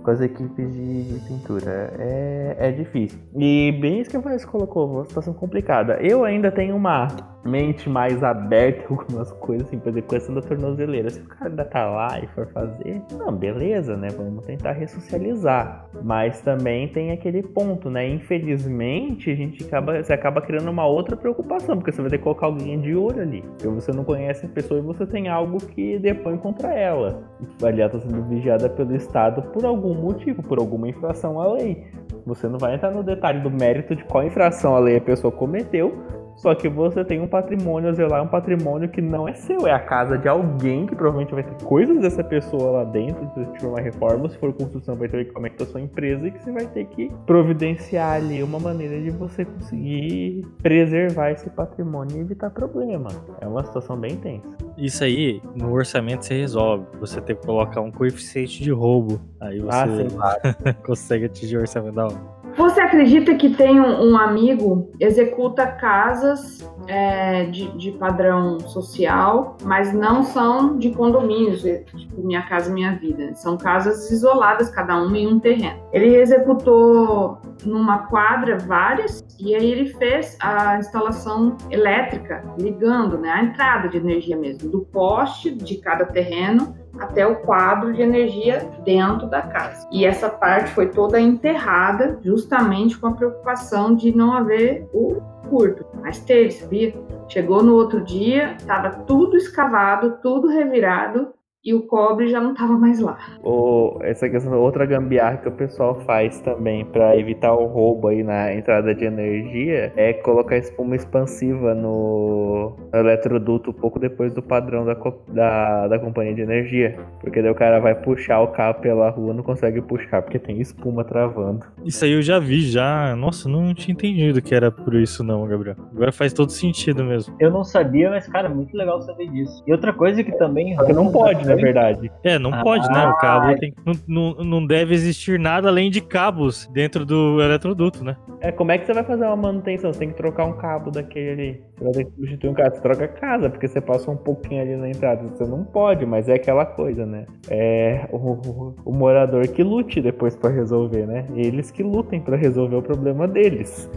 Com as equipes de, pintura. É, é difícil. E bem isso que você colocou, uma situação complicada. Eu ainda tenho uma mente mais aberta em algumas coisas, assim, por exemplo, questão da tornozeleira. Se o cara ainda tá lá e for fazer, não, beleza, né? Vamos tentar ressocializar. Mas também tem aquele ponto, né? Infelizmente, a gente acaba, você acaba criando uma outra preocupação, porque você vai ter que colocar alguém de olho ali. Porque você não conhece a pessoa e você tem algo que depõe contra ela. Aliás, está sendo vigiada pelo Estado por algum motivo, por alguma infração à lei. Você não vai entrar no detalhe do mérito de qual infração a lei a pessoa cometeu, só que você tem um patrimônio a zelar, um patrimônio que não é seu, é a casa de alguém que provavelmente vai ter coisas dessa pessoa lá dentro, se tiver uma reforma, se for construção, vai ter como é que tá sua empresa e que você vai ter que providenciar ali uma maneira de você conseguir preservar esse patrimônio e evitar problema. É uma situação bem tensa. Isso aí, no orçamento você resolve. Você tem que colocar um coeficiente de roubo. Aí você Ah, sim, claro. *laughs* consegue atingir o orçamento da obra. Você acredita que tem um, um amigo executa casas é, de, de padrão social, mas não são de condomínios, é, tipo Minha Casa Minha Vida. São casas isoladas, cada uma em um terreno. Ele executou numa quadra várias e aí ele fez a instalação elétrica, ligando né, a entrada de energia mesmo, do poste de cada terreno até o quadro de energia dentro da casa. E essa parte foi toda enterrada, justamente com a preocupação de não haver o curto. Mas teve, sabia? Chegou no outro dia, estava tudo escavado, tudo revirado e o cobre já não estava mais lá. O, essa questão, outra gambiarra que o pessoal faz também para evitar o roubo aí na entrada de energia é colocar espuma expansiva no, no eletroduto pouco depois do padrão da, co- da, da companhia de energia. Porque daí o cara vai puxar o cabo pela rua, não consegue puxar porque tem espuma travando. Isso aí eu já vi, já. Nossa, não tinha entendido que era por isso não, Gabriel. Agora faz todo sentido mesmo. Eu não sabia, mas, cara, muito legal saber disso. E outra coisa que também. Porque não pode, na verdade. É, não Ah, pode, né? O cabo tem. Não, não, não deve existir nada além de cabos dentro do eletroduto, né? É, como é que você vai fazer uma manutenção? Você tem que trocar um cabo daquele ali. Você vai ter que substituir um cabo. Você troca a casa, porque você passa um pouquinho ali na entrada. Você não pode, mas é aquela coisa, né? É o, o- o morador que lute depois pra resolver, né? Eles que lutem pra resolver o problema deles.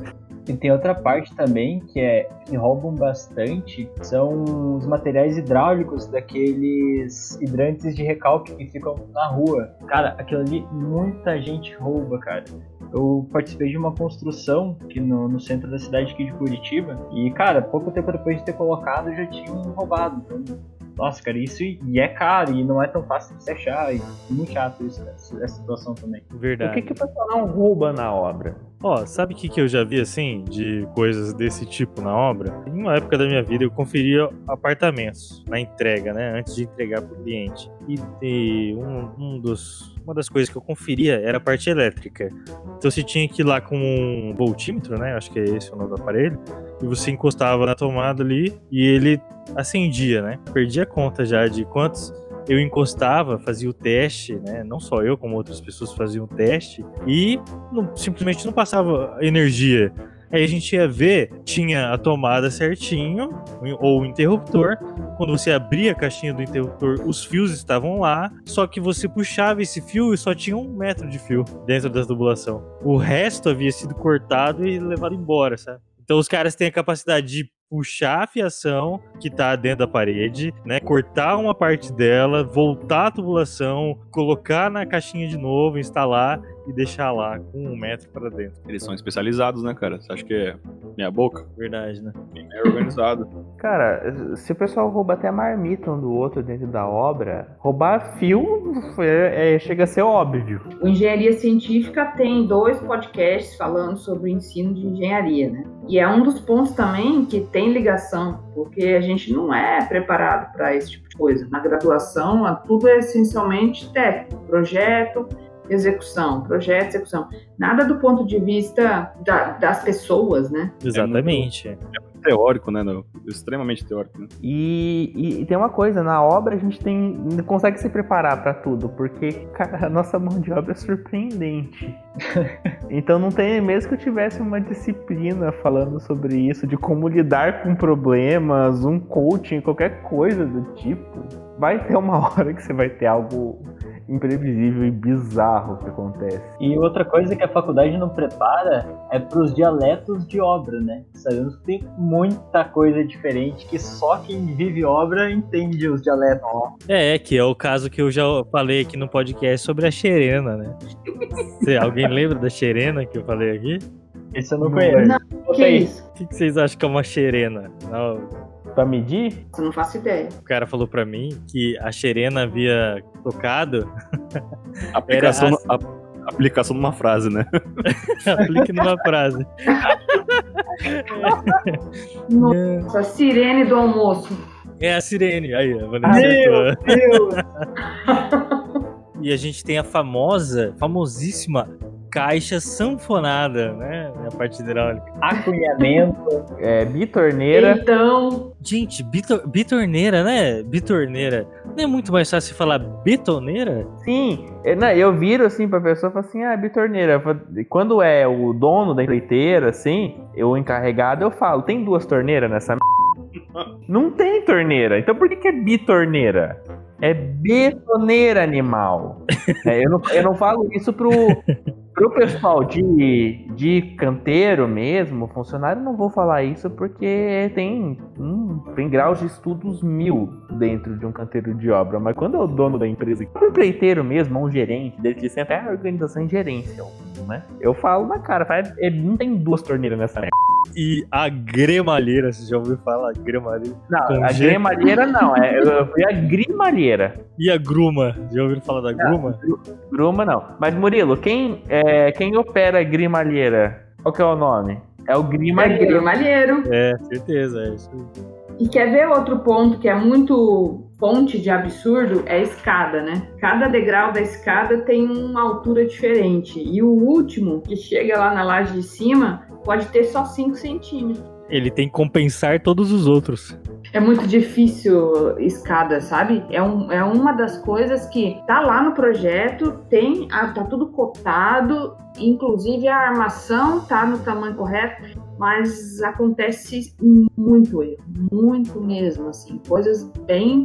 E tem outra parte também que é que roubam bastante são os materiais hidráulicos daqueles hidrantes de recalque que ficam na rua. Cara, aquilo ali muita gente rouba, cara. Eu participei de uma construção aqui no, no centro da cidade aqui de Curitiba e, cara, pouco tempo depois de ter colocado já tinham roubado. Então, nossa, cara, isso e é caro e não é tão fácil de se achar. E é muito chato isso, essa, essa situação também. O Verdade. que, que o pessoal não rouba na obra? Ó, sabe o que, que eu já vi assim, de coisas desse tipo na obra? Em uma época da minha vida eu conferia apartamentos na entrega, né? Antes de entregar pro cliente. E, e um, um dos, uma das coisas que eu conferia era a parte elétrica. Então você tinha que ir lá com um voltímetro, né? Acho que é esse o nome do aparelho. E você encostava na tomada ali e ele acendia, né? Perdi a conta já de quantos eu encostava, fazia o teste, né? Não só eu, como outras pessoas faziam o teste e não- simplesmente não passava energia. Aí a gente ia ver, tinha a tomada certinho, ou o interruptor. Quando você abria a caixinha do interruptor, os fios estavam lá, só que você puxava esse fio e só tinha um metro de fio dentro da tubulação. O resto havia sido cortado e levado embora, sabe? Então os caras têm a capacidade de puxar a fiação que tá dentro da parede, né? Cortar uma parte dela, voltar a tubulação, colocar na caixinha de novo, instalar e deixar lá com um metro para dentro. Eles são especializados, né, cara? Você acha que é minha boca? Verdade, né? É organizado. Cara, se o pessoal rouba até marmita um do outro dentro da obra, roubar fio é- é- chega a ser óbvio. O Engenharia Científica tem dois podcasts falando sobre o ensino de engenharia, né? E é um dos pontos também que tem ligação, porque a gente não é preparado para esse tipo de coisa. Na graduação, a- tudo é essencialmente técnico, projeto, execução, projeto, execução. Nada do ponto de vista da- das pessoas, né? Exatamente. Teórico, né? não? Extremamente teórico, né? E, e- e tem uma coisa, na obra a gente tem não consegue se preparar pra tudo, porque cara, a nossa mão de obra é surpreendente. *laughs* então não tem, mesmo que eu tivesse uma disciplina falando sobre isso, de como lidar com problemas, um coaching, qualquer coisa do tipo, vai ter uma *laughs* hora que você vai ter algo imprevisível e bizarro que acontece. E outra coisa que a faculdade não prepara é para os dialetos de obra, né? Sabemos que tem muita coisa diferente que só quem vive obra entende os dialetos. É, que é o caso que eu já falei aqui no podcast sobre a Xerena, né? *laughs* Se alguém lembra da Xerena que eu falei aqui? Esse eu não conheço. Não, que isso? O que, que vocês acham que é uma Xerena? Não, Pra medir? Eu não faço ideia. o cara falou pra mim que a Xerena havia tocado. *laughs* Aplicação, Era a- aplicação numa frase, né? *laughs* Aplique numa frase. Nossa, sirene do almoço. É a sirene. Aí, a Vanessa acertou. Deus! *laughs* E a gente tem a famosa, famosíssima caixa sanfonada, né? A parte hidráulica. Acunhamento. *laughs* É, bitorneira. Então, Gente, bitor- bitorneira, né? Bitorneira. Não é muito mais fácil falar betoneira? Sim, é, não, eu viro assim pra pessoa e falo assim, ah, bitorneira. Eu Quando é o dono da empreiteira, assim, eu encarregado, eu falo, tem duas torneiras nessa? *laughs* Não tem torneira. Então por que, que é bitorneira? É betoneira, animal. *laughs* É, eu, não, eu não falo isso pro, pro pessoal de, de canteiro mesmo, funcionário, não vou falar isso porque tem, hum, tem graus de estudos mil dentro de um canteiro de obra. Mas quando é o dono da empresa, o empreiteiro mesmo, um gerente, que tem até a organização em gerência, né? Eu falo na cara, é, não tem duas torneiras nessa merda. E a gremalheira, você já ouviu falar? Gremalheira. Não, Com a G? gremalheira não, é, eu fui a grimalheira. E a gruma? Já ouviram falar da gruma? Gruma não. Mas Murilo, quem, é, quem opera a grimalheira? Qual que é o nome? É o é grimalheiro. grimalheiro. É, certeza, é isso. aí. E quer ver outro ponto que é muito fonte de absurdo? É a escada, né? Cada degrau da escada tem uma altura diferente. E o último, que chega lá na laje de cima, pode ter só 5 centímetros. Ele tem que compensar todos os outros. É muito difícil escada, sabe? É, um, é uma das coisas que tá lá no projeto, tem, ah, tá tudo cotado, inclusive a armação tá no tamanho correto, mas acontece muito erro, muito mesmo, assim, coisas bem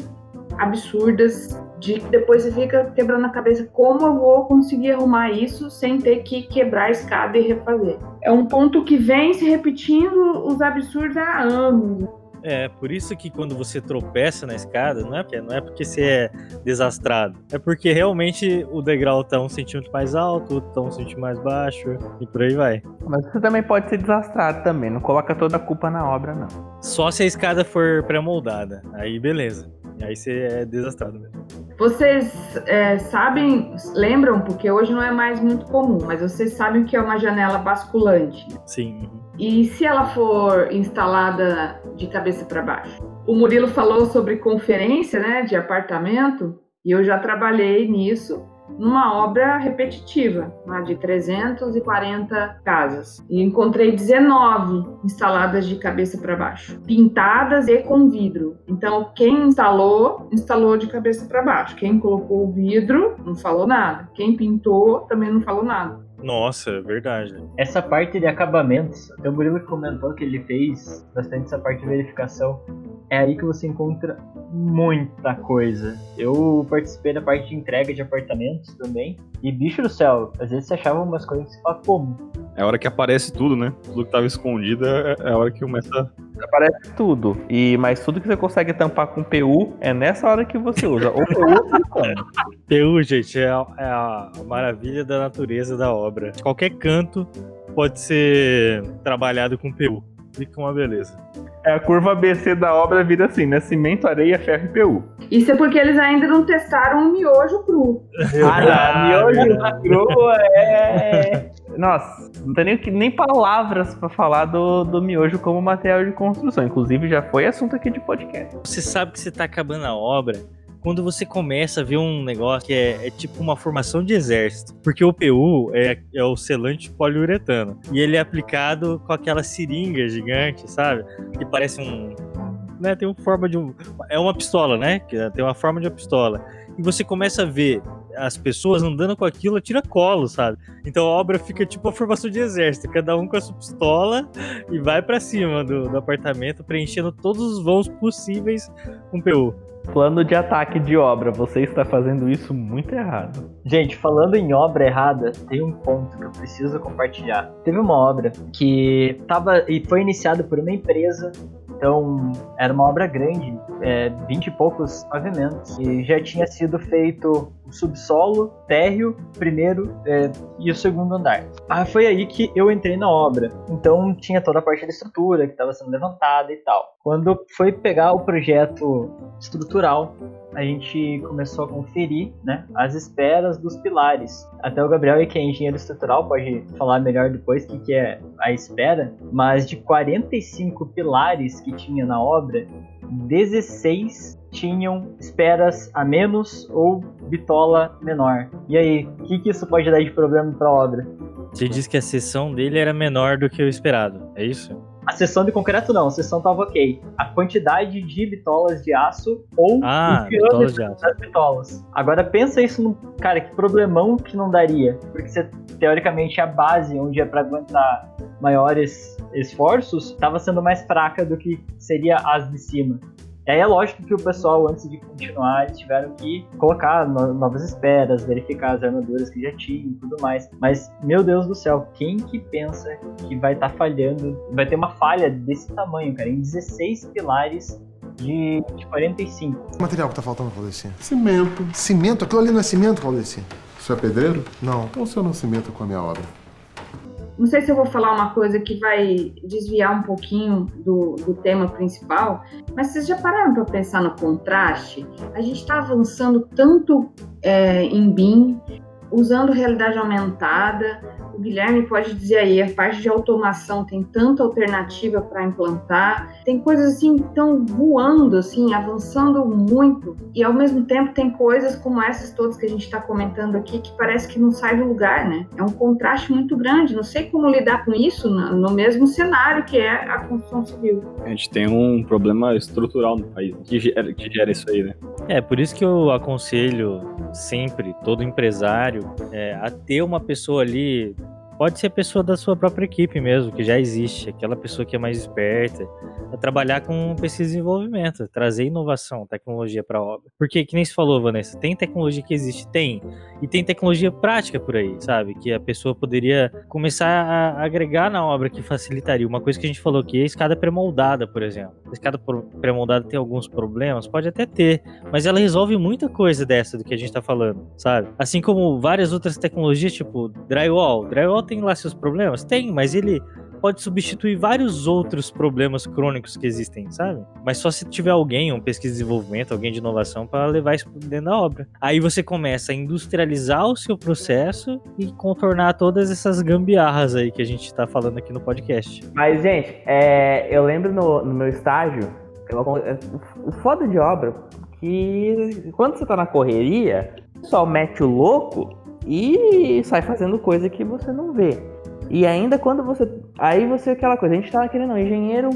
absurdas de que depois você fica quebrando a cabeça como eu vou conseguir arrumar isso sem ter que quebrar a escada e refazer. É um ponto que vem se repetindo os absurdos há anos. É, por isso que quando você tropeça na escada, não é porque, não é porque você é desastrado. É porque realmente o degrau tá um centímetro mais alto, outro tá um centímetro mais baixo, e por aí vai. Mas você também pode ser desastrado também. Não coloca toda a culpa na obra, não. Só se a escada for pré-moldada. Aí beleza. Aí você é desastrado mesmo. Vocês é, sabem, lembram, porque hoje não é mais muito comum, mas vocês sabem que é uma janela basculante. Sim. E se ela for instalada de cabeça para baixo? O Murilo falou sobre conferência né, de apartamento, e eu já trabalhei nisso numa obra repetitiva, lá de 340 casas. E encontrei 19 instaladas de cabeça para baixo, pintadas e com vidro. Então, quem instalou, instalou de cabeça para baixo. Quem colocou o vidro, não falou nada. Quem pintou, também não falou nada. Nossa, é verdade. Essa parte de acabamentos, o Murilo comentou que ele fez bastante essa parte de verificação. É aí que você encontra muita coisa. Eu participei da parte de entrega de apartamentos também. E bicho do céu, às vezes você achava umas coisas que você fala como? É a hora que aparece tudo, né? Tudo que tava escondido é é a hora que começa. Aparece tudo. E, mas tudo que você consegue tampar com PU é nessa hora que você usa. Ou PU ou como. *laughs* PU, gente, é a, é a maravilha da natureza da obra. Qualquer canto pode ser trabalhado com PU. Fica uma beleza. É a curva ABC da obra vira assim, né? Cimento, areia, ferro e PU. Isso é porque eles ainda não testaram o miojo cru. *laughs* Ah, miojo crua é. *laughs* Nossa, não tem nem, nem palavras pra falar do, do miojo como material de construção. Inclusive, já foi assunto aqui de podcast. Você sabe que você tá acabando a obra quando você começa a ver um negócio que é, é tipo uma formação de exército. Porque o PU é, é o selante poliuretano. E ele é aplicado com aquela seringa gigante, sabe? Que parece um. Né, tem uma forma de um. É uma pistola, né? Tem uma forma de uma pistola. E você começa a ver as pessoas andando com aquilo a tira-colo, sabe? Então a obra fica tipo a formação de exército, cada um com a sua pistola e vai pra cima do, do apartamento, preenchendo todos os vãos possíveis com PU. Plano de ataque de obra. Você está fazendo isso muito errado. Gente, falando em obra errada, tem um ponto que eu preciso compartilhar. Teve uma obra que tava e foi iniciada por uma empresa então, era uma obra grande, é, 20 e poucos pavimentos, e já tinha sido feito o subsolo, térreo, primeiro é, e o segundo andar. Ah, foi aí que eu entrei na obra. Então, tinha toda a parte da estrutura que estava sendo levantada e tal. Quando foi pegar o projeto estrutural, a gente começou a conferir né, as esperas dos pilares. Até o Gabriel, que é engenheiro estrutural, pode falar melhor depois o que, que é a espera, mas de 45 pilares que tinha na obra, 16 tinham esperas a menos ou bitola menor. E aí, o que, que isso pode dar de problema para a obra? Você disse que a sessão dele era menor do que o esperado, é isso? A seção de concreto não, a seção tava ok. A quantidade de bitolas de aço ou ah, o bitolas aço. das bitolas. Agora pensa isso num. Cara, que problemão que não daria. Porque você, teoricamente, a base onde é para aguentar maiores esforços estava sendo mais fraca do que seria as de cima. E aí é lógico que o pessoal, antes de continuar, eles tiveram que colocar no novas esperas, verificar as armaduras que já tinham e tudo mais. Mas, meu Deus do céu, quem que pensa que vai estar tá falhando, vai ter uma falha desse tamanho, cara, em 16 pilares de, de 45. O material que tá faltando, Claudicinha? Cimento. Cimento? Aquilo ali não é cimento, Claudicinha? Você é pedreiro? Não. Então você não cimenta com a minha obra. Não sei se eu vou falar uma coisa que vai desviar um pouquinho do, do tema principal, mas vocês já pararam para pensar no contraste? A gente está avançando tanto é, em BIM, usando realidade aumentada, o Guilherme pode dizer aí, a parte de automação tem tanta alternativa para implantar, tem coisas assim tão voando, assim, avançando muito, e ao mesmo tempo tem coisas como essas todas que a gente está comentando aqui que parece que não sai do lugar, né? É um contraste muito grande. Não sei como lidar com isso no mesmo cenário que é a construção civil. A gente tem um problema estrutural no país que gera, que gera isso aí, né? É, por isso que eu aconselho sempre todo empresário é, a ter uma pessoa ali Pode ser pessoa da sua própria equipe mesmo, que já existe, aquela pessoa que é mais esperta, é trabalhar com pesquisa e desenvolvimento, trazer inovação, tecnologia para a obra. Porque, que nem se falou, Vanessa, tem tecnologia que existe? Tem. E tem tecnologia prática por aí, sabe? Que a pessoa poderia começar a agregar na obra que facilitaria. Uma coisa que a gente falou aqui é a escada pré-moldada, por exemplo. A escada pré-moldada tem alguns problemas? Pode até ter, mas ela resolve muita coisa dessa do que a gente está falando, sabe? Assim como várias outras tecnologias, tipo drywall. Drywall tem lá seus problemas? Tem, mas ele pode substituir vários outros problemas crônicos que existem, sabe? Mas só se tiver alguém, um pesquisa de desenvolvimento, alguém de inovação para levar isso dentro da obra. Aí você começa a industrializar o seu processo e contornar todas essas gambiarras aí que a gente tá falando aqui no podcast. Mas, gente, é, eu lembro no, no meu estágio, eu, o foda de obra que quando você tá na correria, só mete o louco e sai fazendo coisa que você não vê. E ainda quando você. Aí você aquela coisa, a gente tava querendo, não, engenheiro,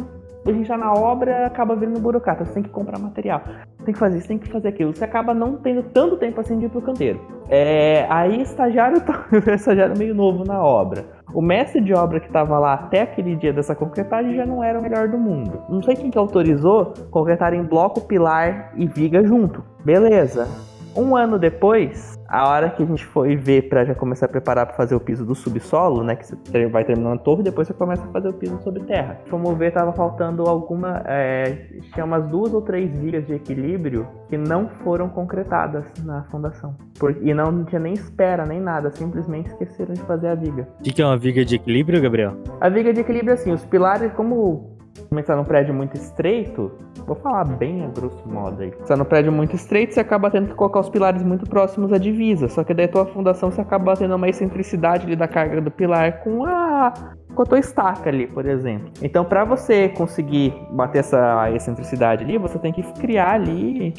a gente tá na obra, acaba virando burocrata, você tem que comprar material, tem que fazer isso, tem que fazer aquilo. Você acaba não tendo tanto tempo assim de ir pro canteiro. É, aí estagiário tá, *laughs* estagiário meio novo na obra. O mestre de obra que estava lá até aquele dia dessa concretagem já não era o melhor do mundo. Não sei quem que autorizou concretar em bloco, pilar e viga junto. Beleza. Um ano depois, a hora que a gente foi ver para já começar a preparar para fazer o piso do subsolo, né? Que você vai terminando a torre e depois você começa a fazer o piso sobre terra. Fomos ver, tava faltando alguma. É, tinha umas duas ou três vigas de equilíbrio que não foram concretadas na fundação. Por, e não tinha nem espera, nem nada, simplesmente esqueceram de fazer a viga. O que, que é uma viga de equilíbrio, Gabriel? A viga de equilíbrio, assim, os pilares, como começar num prédio muito estreito, vou falar bem a grosso modo aí. Você tá num prédio muito estreito, você acaba tendo que colocar os pilares muito próximos à divisa. Só que daí tua fundação você acaba tendo uma excentricidade ali da carga do pilar com a com a tua estaca ali, por exemplo. Então, para você conseguir bater essa excentricidade ali, você tem que criar ali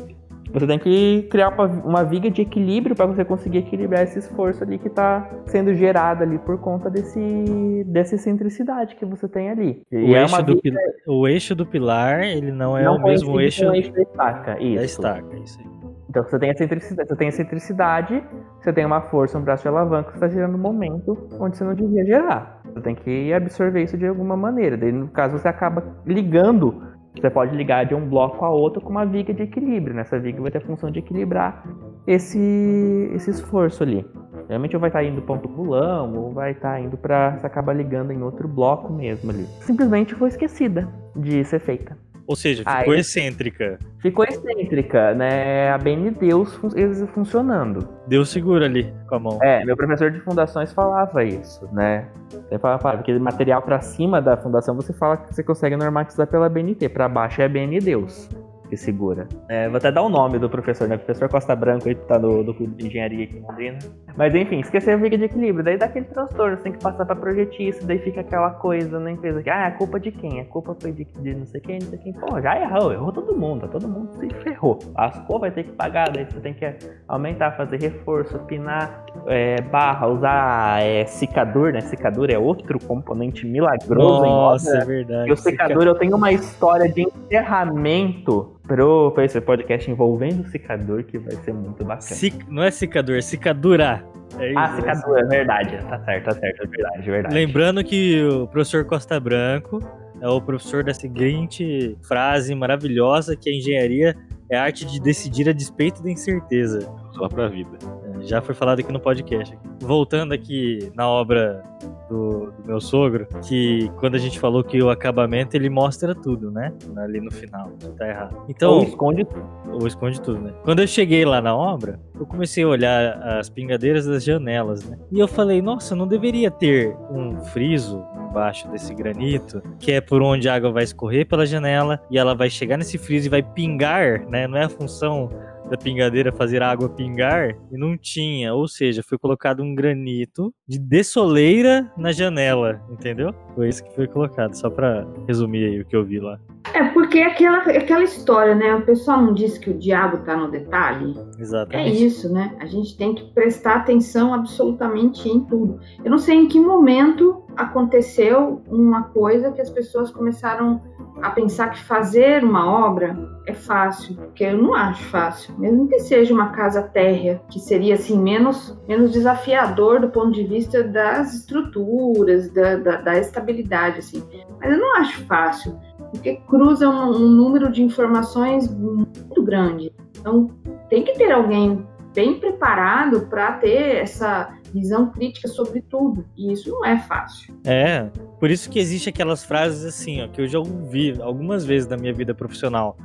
você tem que criar uma, viga de equilíbrio para você conseguir equilibrar esse esforço ali que está sendo gerado ali por conta desse, dessa excentricidade que você tem ali. O, é eixo, do viga... o eixo do pilar, ele não é não o mesmo eixo... o eixo da estaca. Isso. Da estaca, isso aí. Então você tem excentricidade, você tem excentricidade, você tem uma força, um braço de alavanca que está gerando um momento onde você não devia gerar. Você tem que absorver isso de alguma maneira. Daí, no caso, você acaba ligando Você pode ligar de um bloco a outro com uma viga de equilíbrio. Nessa viga vai ter a função de equilibrar esse, esse esforço ali. Geralmente ou vai estar indo para um tubulão, ou vai estar indo para. Você acaba ligando em outro bloco mesmo ali. Simplesmente foi esquecida de ser feita. Ou seja, ficou Aí, excêntrica. Ficou excêntrica, né? A BN Deus fun funcionando. Deus segura ali com a mão. É, meu professor de fundações falava isso, né? Ele falava, porque material para cima da fundação você fala que você consegue normatizar pela BNT, para baixo é a BN Deus que segura. É, vou até dar o nome do professor, né? O professor Costa Branco aí tá no, do clube de engenharia aqui em Londrina. Mas enfim, esquecer a viga de equilíbrio. Daí dá aquele transtorno, você tem que passar pra projetista, daí fica aquela coisa na empresa que, ah, a culpa de quem? A culpa foi de, de não sei quem, não sei quem. Pô, já errou, errou todo mundo, todo mundo se ferrou. Lascou, vai ter que pagar, daí você tem que aumentar, fazer reforço, pinar, é, barra, usar é, secador, né? Secador é outro componente milagroso Nossa, em é verdade. E o secador, eu tenho uma história de encerramento pro, pra esse podcast envolvendo o secador que vai ser muito bacana. Cic, não é secador, é secadura. É ah, secador, é verdade. Tá certo, tá certo, é verdade, é verdade. Lembrando que o professor Costa Branco é o professor da seguinte frase maravilhosa que a engenharia é a arte de decidir a despeito da incerteza. Só pra vida. É, já foi falado aqui no podcast. Voltando aqui na obra do, do, meu sogro, que quando a gente falou que o acabamento ele mostra tudo, né? Ali no final, tá errado. Então, ou esconde tudo. Ou esconde tudo, né? Quando eu cheguei lá na obra, eu comecei a olhar as pingadeiras das janelas, né? E eu falei, nossa, não deveria ter um friso embaixo desse granito, que é por onde a água vai escorrer pela janela e ela vai chegar nesse friso e vai pingar, né? Não é a função da pingadeira fazer a água pingar e não tinha, ou seja, foi colocado um granito de dessoleira na janela, entendeu? Foi isso que foi colocado, só para resumir aí o que eu vi lá. É, porque é aquela, aquela história, né? O pessoal não disse que o diabo tá no detalhe. Exatamente. É isso, né? A gente tem que prestar atenção absolutamente em tudo. Eu não sei em que momento aconteceu uma coisa que as pessoas começaram a pensar que fazer uma obra é fácil, porque eu não acho fácil, mesmo que seja uma casa térrea, que seria assim menos, menos desafiador do ponto de vista das estruturas, da, da, da estabilidade, assim. Mas eu não acho fácil, porque cruza um, um número de informações muito grande. Então tem que ter alguém bem preparado para ter essa visão crítica sobre tudo. E isso não é fácil. É, por isso que existe aquelas frases assim, ó, que eu já ouvi algumas vezes na minha vida profissional.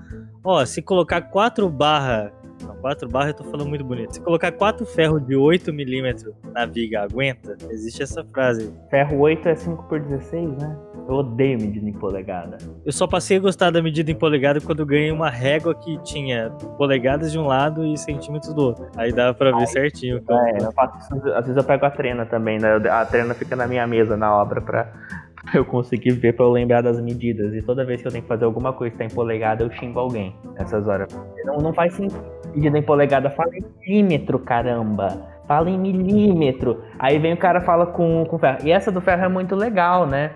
Ó, se colocar quatro barra não, 4 barras eu tô falando muito bonito. Se colocar 4 ferros de 8 milímetros na viga, aguenta? Existe essa frase. Ferro 8 é 5 por 16, né? Eu odeio medida em polegada. Eu só passei a gostar da medida em polegada quando eu ganhei uma régua que tinha polegadas de um lado e centímetros do outro. Aí dava pra ver Aí, certinho. É, eu faço, às vezes eu pego a trena também, né? A trena fica na minha mesa na obra pra eu conseguir ver pra eu lembrar das medidas. E toda vez que eu tenho que fazer alguma coisa que tá em polegada, eu xingo alguém nessas horas. Não, não faz sentido. Medida em polegada, fala em milímetro, caramba. Fala em milímetro. Aí vem o cara fala com, com ferro. E essa do ferro é muito legal, né?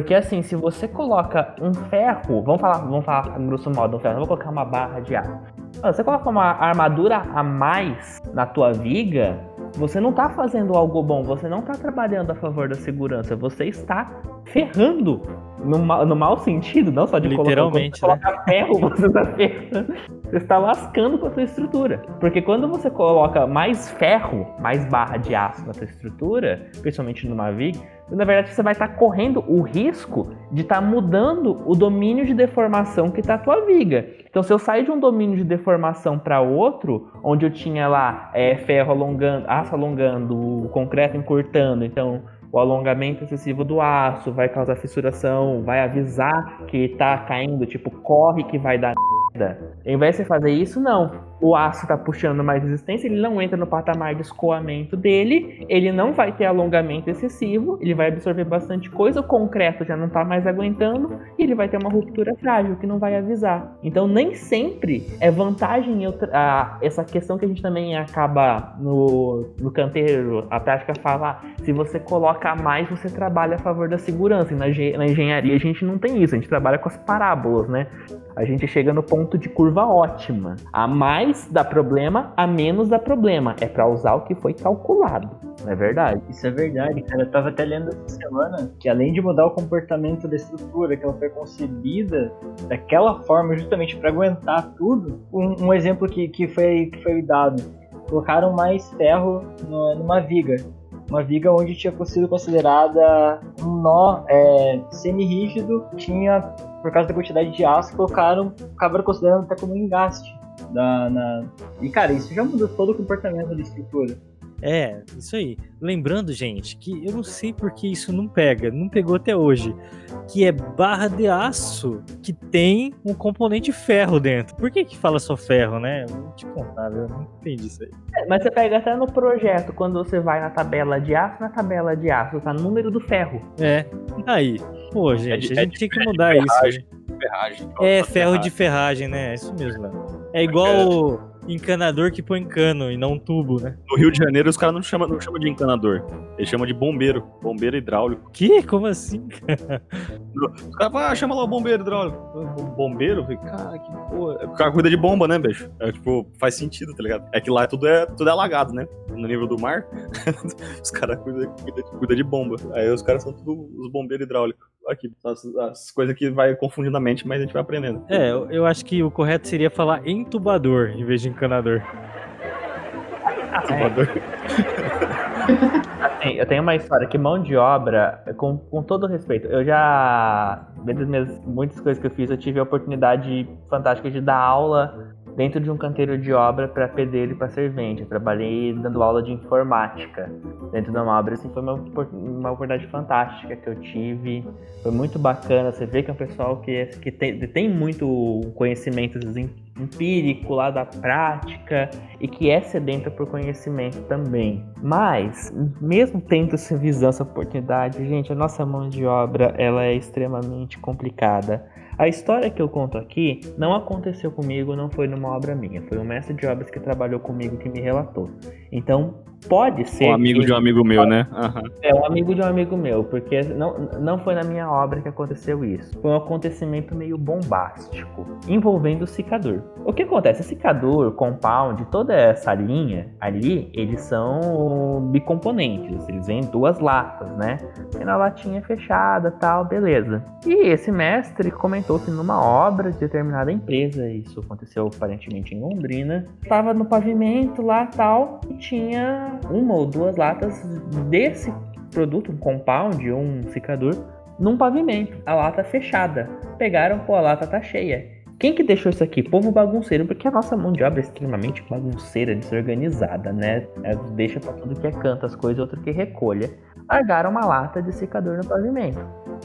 Porque assim, se você coloca um ferro, vamos falar, vamos falar grosso modo um ferro, não vou colocar uma barra de aço. Você coloca uma armadura a mais na tua viga, você não está fazendo algo bom, você não está trabalhando a favor da segurança, você está ferrando no, no mau sentido, não só de Literalmente, colocar, né? ferro, *laughs* você está ferrando. Você está lascando com a sua estrutura. Porque quando você coloca mais ferro, mais barra de aço na sua estrutura, principalmente numa viga, na verdade você vai estar correndo o risco de estar mudando o domínio de deformação que está a tua viga. Então, se eu sair de um domínio de deformação para outro, onde eu tinha lá é, ferro alongando, aço alongando, o concreto encurtando, então o alongamento excessivo do aço vai causar fissuração, vai avisar que está caindo, tipo, corre que vai dar merda. Em vez de você fazer isso, não o aço está puxando mais resistência, ele não entra no patamar de escoamento dele, ele não vai ter alongamento excessivo, ele vai absorver bastante coisa, o concreto já não está mais aguentando e ele vai ter uma ruptura frágil que não vai avisar. Então nem sempre é vantagem eu essa questão que a gente também acaba no, no canteiro, a prática fala, se você coloca mais, você trabalha a favor da segurança. E na, na engenharia a gente não tem isso, a gente trabalha com as parábolas, né? A gente chega no ponto de curva ótima. A mais dá problema, a menos dá problema. É para usar o que foi calculado. É verdade. Isso é verdade, cara. Eu tava até lendo essa semana que além de mudar o comportamento da estrutura, que ela foi concebida daquela forma justamente para aguentar tudo, um, um, exemplo que, que, foi, que foi dado. Colocaram mais ferro no, numa viga. Uma viga onde tinha sido considerada um nó é, semi-rígido, tinha, por causa da quantidade de aço, colocaram, acabaram considerando até como um engaste. Da, na... E cara, isso já mudou todo o comportamento da estrutura. É, isso aí. Lembrando, gente, que eu não sei porque isso não pega, não pegou até hoje. Que é barra de aço que tem um componente ferro dentro. Por que que fala só ferro, né? Eu vou te contar, eu não entendi isso aí. É, mas você pega até no projeto, quando você vai na tabela de aço, na tabela de aço tá no número do ferro. É, aí. Pô, gente, é de, a gente é tinha que mudar isso. Ferragem, ferragem, é, ferro de ferragem, né? É isso mesmo, Léo. É igual encanador que põe cano e não tubo, né? No Rio de Janeiro os caras não chamam não chama de encanador. Eles chamam de bombeiro. Bombeiro hidráulico. Que? Como assim? os caras falam, ah, chama lá o bombeiro hidráulico. Bombeiro? falei, cara, que porra. O cara cuida de bomba, né, bicho? É, tipo, faz sentido, tá ligado? É que lá tudo é, tudo é alagado, né? No nível do mar. *laughs* os caras cuidam cuida, cuida de bomba. Aí os caras são tudo os bombeiros hidráulicos aqui, as, as, coisas que vai confundindo a mente, mas a gente vai aprendendo. É, eu, eu acho que o correto seria falar entubador em vez de encanador. entubador. *laughs* Assim, eu tenho uma história que mão de obra, com, com todo respeito, eu já, dentre minhas muitas coisas que eu fiz, eu tive a oportunidade fantástica de dar aula dentro de um canteiro de obra para pedreiro e para servente. Eu trabalhei dando aula de informática dentro de uma obra. Assim, foi uma, uma oportunidade fantástica que eu tive. Foi muito bacana. Você vê que é um pessoal que, que tem, tem muito conhecimento empírico lá da prática e que é sedento por conhecimento também. Mas, mesmo tendo essa visão, essa oportunidade, gente, a nossa mão de obra ela é extremamente complicada. A história que eu conto aqui não aconteceu comigo, não foi numa obra minha. Foi um mestre de obras que trabalhou comigo que me relatou. Então, pode ser. Um amigo que... de um amigo meu, né? Uhum. É, um amigo de um amigo meu, porque não, não foi na minha obra que aconteceu isso. Foi um acontecimento meio bombástico, envolvendo o cicador. O que acontece? Cicador, compound, toda essa linha ali, eles são bicomponentes. Eles vêm duas latas, né? E na latinha fechada tal, beleza. E esse mestre comentou que numa obra de determinada empresa, isso aconteceu aparentemente em Londrina, estava no pavimento lá tal, e tinha uma ou duas latas desse produto, um compound ou um secador, num pavimento, a lata fechada. Pegaram, pô, a lata tá cheia. Quem que deixou isso aqui? Povo bagunceiro, porque a nossa mão de obra é extremamente bagunceira, desorganizada, né? É, deixa pra tudo que é canto as coisas, outro que recolha. Largaram uma lata de secador no pavimento.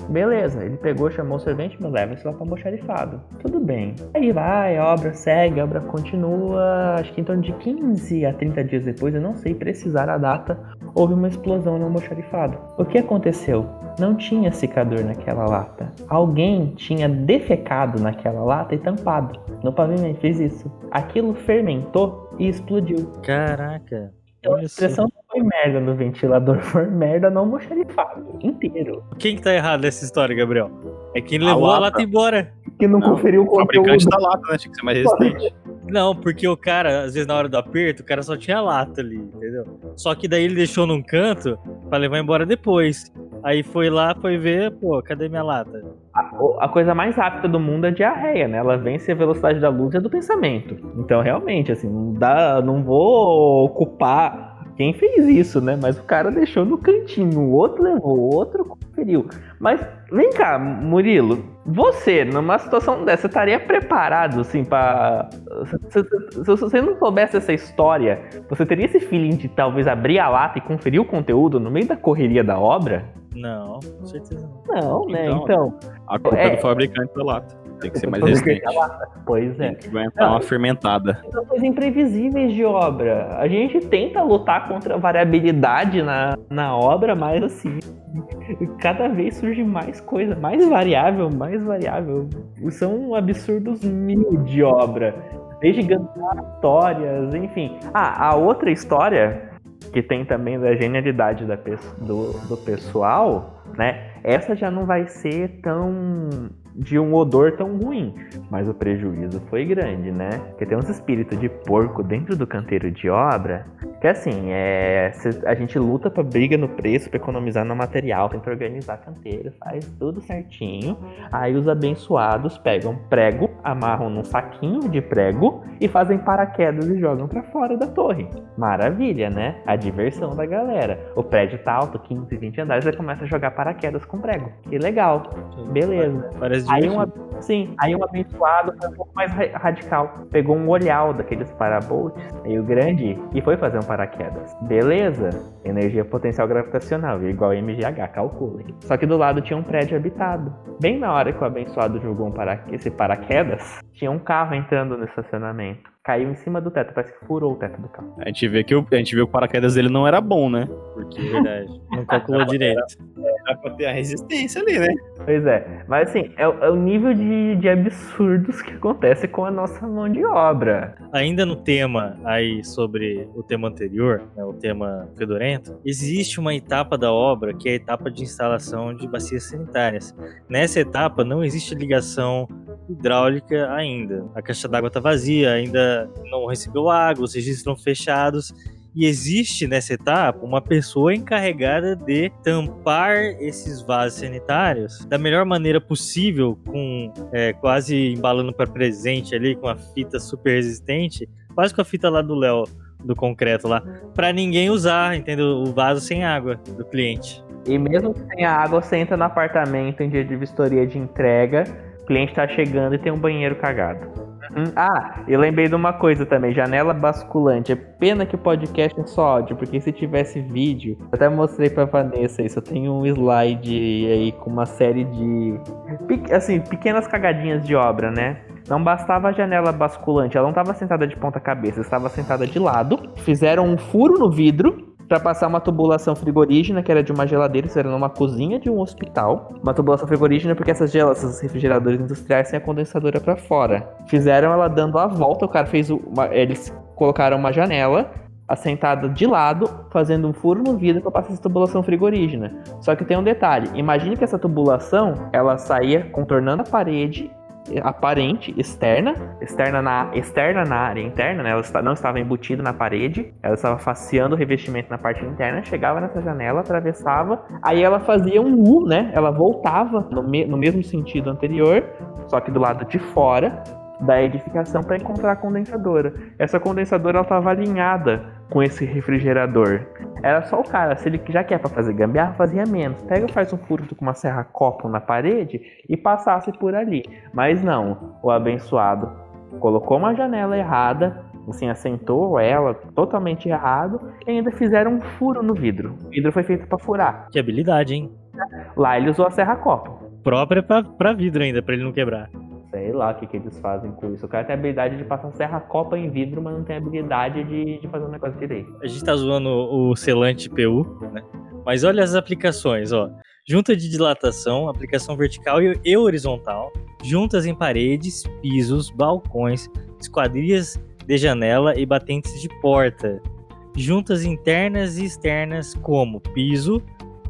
Beleza, ele pegou, chamou o servente, me leva isso lá para almoxarifado. Tudo bem. Aí vai, a obra segue, a obra continua. Acho que em torno de 15 a 30 dias depois, eu não sei precisar a data, houve uma explosão no almoxarifado. O que aconteceu? Não tinha secador naquela lata. Alguém tinha defecado naquela lata e tampado. No pavimento fez isso. Aquilo fermentou e explodiu. Caraca. Então a expressão não foi merda no ventilador, *laughs* foi merda no almoxarifado inteiro. Quem que tá errado nessa história, Gabriel? É quem levou a lata, a lata embora. Que não, não conferiu o conteúdo. O fabricante da lata, né? Tinha que ser mais *laughs* resistente. Não, porque o cara, às vezes na hora do aperto, o cara só tinha lata ali, entendeu? Só que daí ele deixou num canto para levar embora depois. Aí foi lá, foi ver, pô, cadê minha lata? A, a, coisa mais rápida do mundo é a diarreia, né? Ela vence a velocidade da luz e a do pensamento. Então, realmente, assim, não dá, não vou ocupar quem fez isso, né? Mas o cara deixou no cantinho, o outro levou, o outro conferiu. Mas vem cá, Murilo, você, numa situação dessa, estaria preparado, assim, para se, se, se, você não soubesse essa história, você teria esse feeling de talvez abrir a lata e conferir o conteúdo no meio da correria da obra? Não, com certeza não. Não, né? Então, então a culpa é, é do fabricante da lata. Tem que ser mais resistente. Pois é. Tem que aguentar uma fermentada. São coisas imprevisíveis de obra. A gente tenta lutar contra a variabilidade na, na obra, mas assim, cada vez surge mais coisa, mais variável, mais variável. São absurdos mil de obra. Desde histórias, enfim. Ah, a outra história que tem também da genialidade da, do, do pessoal, né? Essa já não vai ser tão de um odor tão ruim, mas o prejuízo foi grande, né? Porque tem uns espíritos de porco dentro do canteiro de obra Que assim, é, a gente luta pra briga no preço, pra economizar no material, tenta organizar canteiro, faz tudo certinho. Aí os abençoados pegam prego, amarram num saquinho de prego e fazem paraquedas e jogam pra fora da torre. Maravilha, né? A diversão da galera. O prédio tá alto, 15, 20 andares, aí começa a jogar paraquedas com prego. Que legal. Beleza. Parece Aí um, sim, aí um abençoado foi um pouco mais ra- radical. Pegou um olhal daqueles parabolts, meio grande, e foi fazer um paraquedas. Beleza. Energia potencial gravitacional, igual MGH, calculem. Só que do lado tinha um prédio habitado. Bem na hora que o abençoado jogou um para... esse paraquedas, tinha um carro entrando no estacionamento. Caiu em cima do teto, parece que furou o teto do carro. A gente vê que o, a gente vê que o paraquedas dele não era bom, né? Porque É verdade. Não calculou direito. era pra ter a resistência ali, né? Pois é, mas assim, é, o- é o nível de, de absurdos que acontece com a nossa mão de obra. Ainda no tema aí sobre o tema anterior, né, o tema fedorento, existe uma etapa da obra que é a etapa de instalação de bacias sanitárias. Nessa etapa não existe ligação hidráulica ainda. A caixa d'água está vazia, ainda não recebeu água, os registros estão fechados. E existe nessa etapa uma pessoa encarregada de tampar esses vasos sanitários da melhor maneira possível, com é, quase embalando para presente ali, com a fita super resistente, quase com a fita lá do Léo, do concreto lá, para ninguém usar, entendeu? O vaso sem água do cliente. E mesmo tenha água, você entra no apartamento em dia de vistoria de entrega, o cliente tá chegando e tem um banheiro cagado. Uhum. Ah, eu lembrei de uma coisa também, janela basculante. É pena que o podcast é só áudio, porque se tivesse vídeo, eu até mostrei pra Vanessa isso. Eu tenho um slide aí com uma série de. Assim, pequenas cagadinhas de obra, né? Não bastava a janela basculante, ela não estava sentada de ponta cabeça, estava sentada de lado. Fizeram um furo no vidro para passar uma tubulação frigorígena, que era de uma geladeira, isso era numa cozinha de um hospital. Uma tubulação frigorígena porque essas, gel- esses refrigeradores industriais têm a condensadora para fora. Fizeram ela dando a volta, o cara fez uma, eles colocaram uma janela assentada de lado, fazendo um furo no vidro para passar essa tubulação frigorígena. Só que tem um detalhe, imagine que essa tubulação, ela saía contornando a parede aparente, externa, externa na, externa na área interna, né? Ela não estava embutida na parede, ela estava faceando o revestimento na parte interna, chegava nessa janela, atravessava, aí ela fazia um U, né? Ela voltava no, me- no mesmo sentido anterior, só que do lado de fora da edificação para encontrar a condensadora. Essa condensadora estava alinhada com esse refrigerador. Era só o cara, se ele já quer para fazer gambiarra, fazia menos. Pega, faz um furo com uma serra copo na parede e passasse por ali. Mas não, o abençoado colocou uma janela errada, assim, assentou ela totalmente errado e ainda fizeram um furo no vidro. O vidro foi feito para furar. Que habilidade, hein? Lá ele usou a serra copo. Própria pra vidro ainda, pra ele não quebrar. Sei lá o que, que eles fazem com isso. O cara tem a habilidade de passar serra copa em vidro, mas não tem a habilidade de, de fazer um negócio direito. A gente tá zoando o selante PU, né? Mas olha as aplicações, ó. Junta de dilatação, aplicação vertical e horizontal, juntas em paredes, pisos, balcões, esquadrias de janela e batentes de porta. Juntas internas e externas como piso,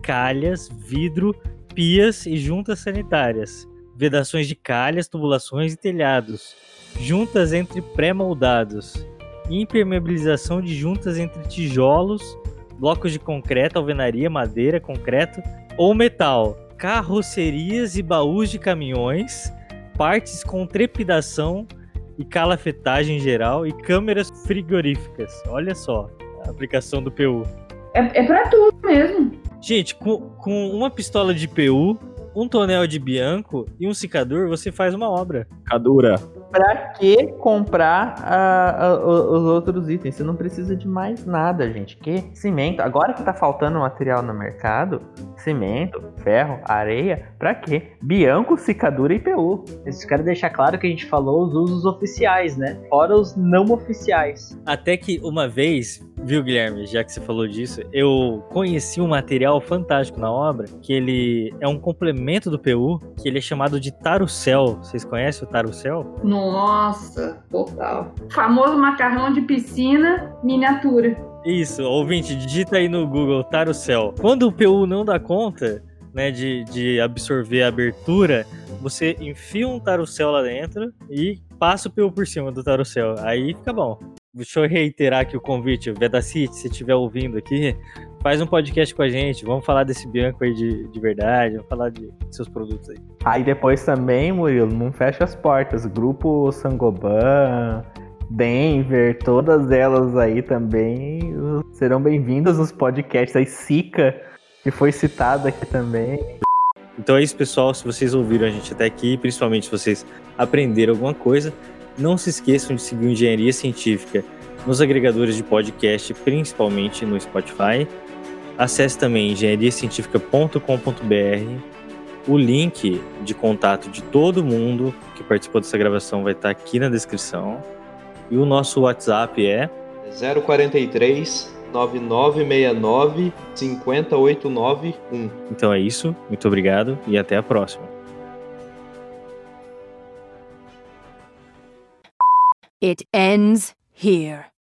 calhas, vidro, pias e juntas sanitárias. Vedações de calhas, tubulações e telhados. Juntas entre pré-moldados impermeabilização de juntas entre tijolos, blocos de concreto, alvenaria, madeira, concreto ou metal, carrocerias e baús de caminhões, partes com trepidação e calafetagem geral e câmeras frigoríficas. Olha só a aplicação do PU. É, é pra tudo mesmo. Gente, com, com uma pistola de PU, um tonel de bianco e um secador, você faz uma obra. Cadura. Pra que comprar a- a- os outros itens? Você não precisa de mais nada, gente. Que cimento. Agora que tá faltando material no mercado, cimento, ferro, areia, pra quê? Bianco, secadura e PU. Eu quero deixar claro que a gente falou os usos oficiais, né? Fora os não oficiais. Até que uma vez, viu, Guilherme, já que você falou disso, eu conheci um material fantástico na obra, que ele é um complemento do PU, que ele é chamado de tarucel. Vocês conhecem o tarucel? Nossa, total. Famoso macarrão de piscina miniatura. Isso, ouvinte, digita aí no Google tarucel. Quando o PU não dá conta, né, de, de absorver a abertura, você enfia um tarucel lá dentro e passa o PU por cima do tarucel. Aí fica bom. Deixa eu reiterar aqui o convite. Vedacity, se estiver ouvindo aqui, faz um podcast com a gente. Vamos falar desse Bianco aí de, de verdade, vamos falar de seus produtos aí. Aí depois também, Murilo, não fecha as portas. Grupo Sangoban, Denver, todas elas aí também serão bem-vindas nos podcasts. Aí Sica, que foi citado aqui também. Então é isso, pessoal. Se vocês ouviram a gente até aqui, principalmente se vocês aprenderam alguma coisa, não se esqueçam de seguir o Engenharia Científica nos agregadores de podcast, principalmente no Spotify. Acesse também engenhariacientifica.com.br. O link de contato de todo mundo que participou dessa gravação vai estar aqui na descrição. E o nosso WhatsApp é 043 9969 50891. Então é isso. Muito obrigado e até a próxima. It ends here.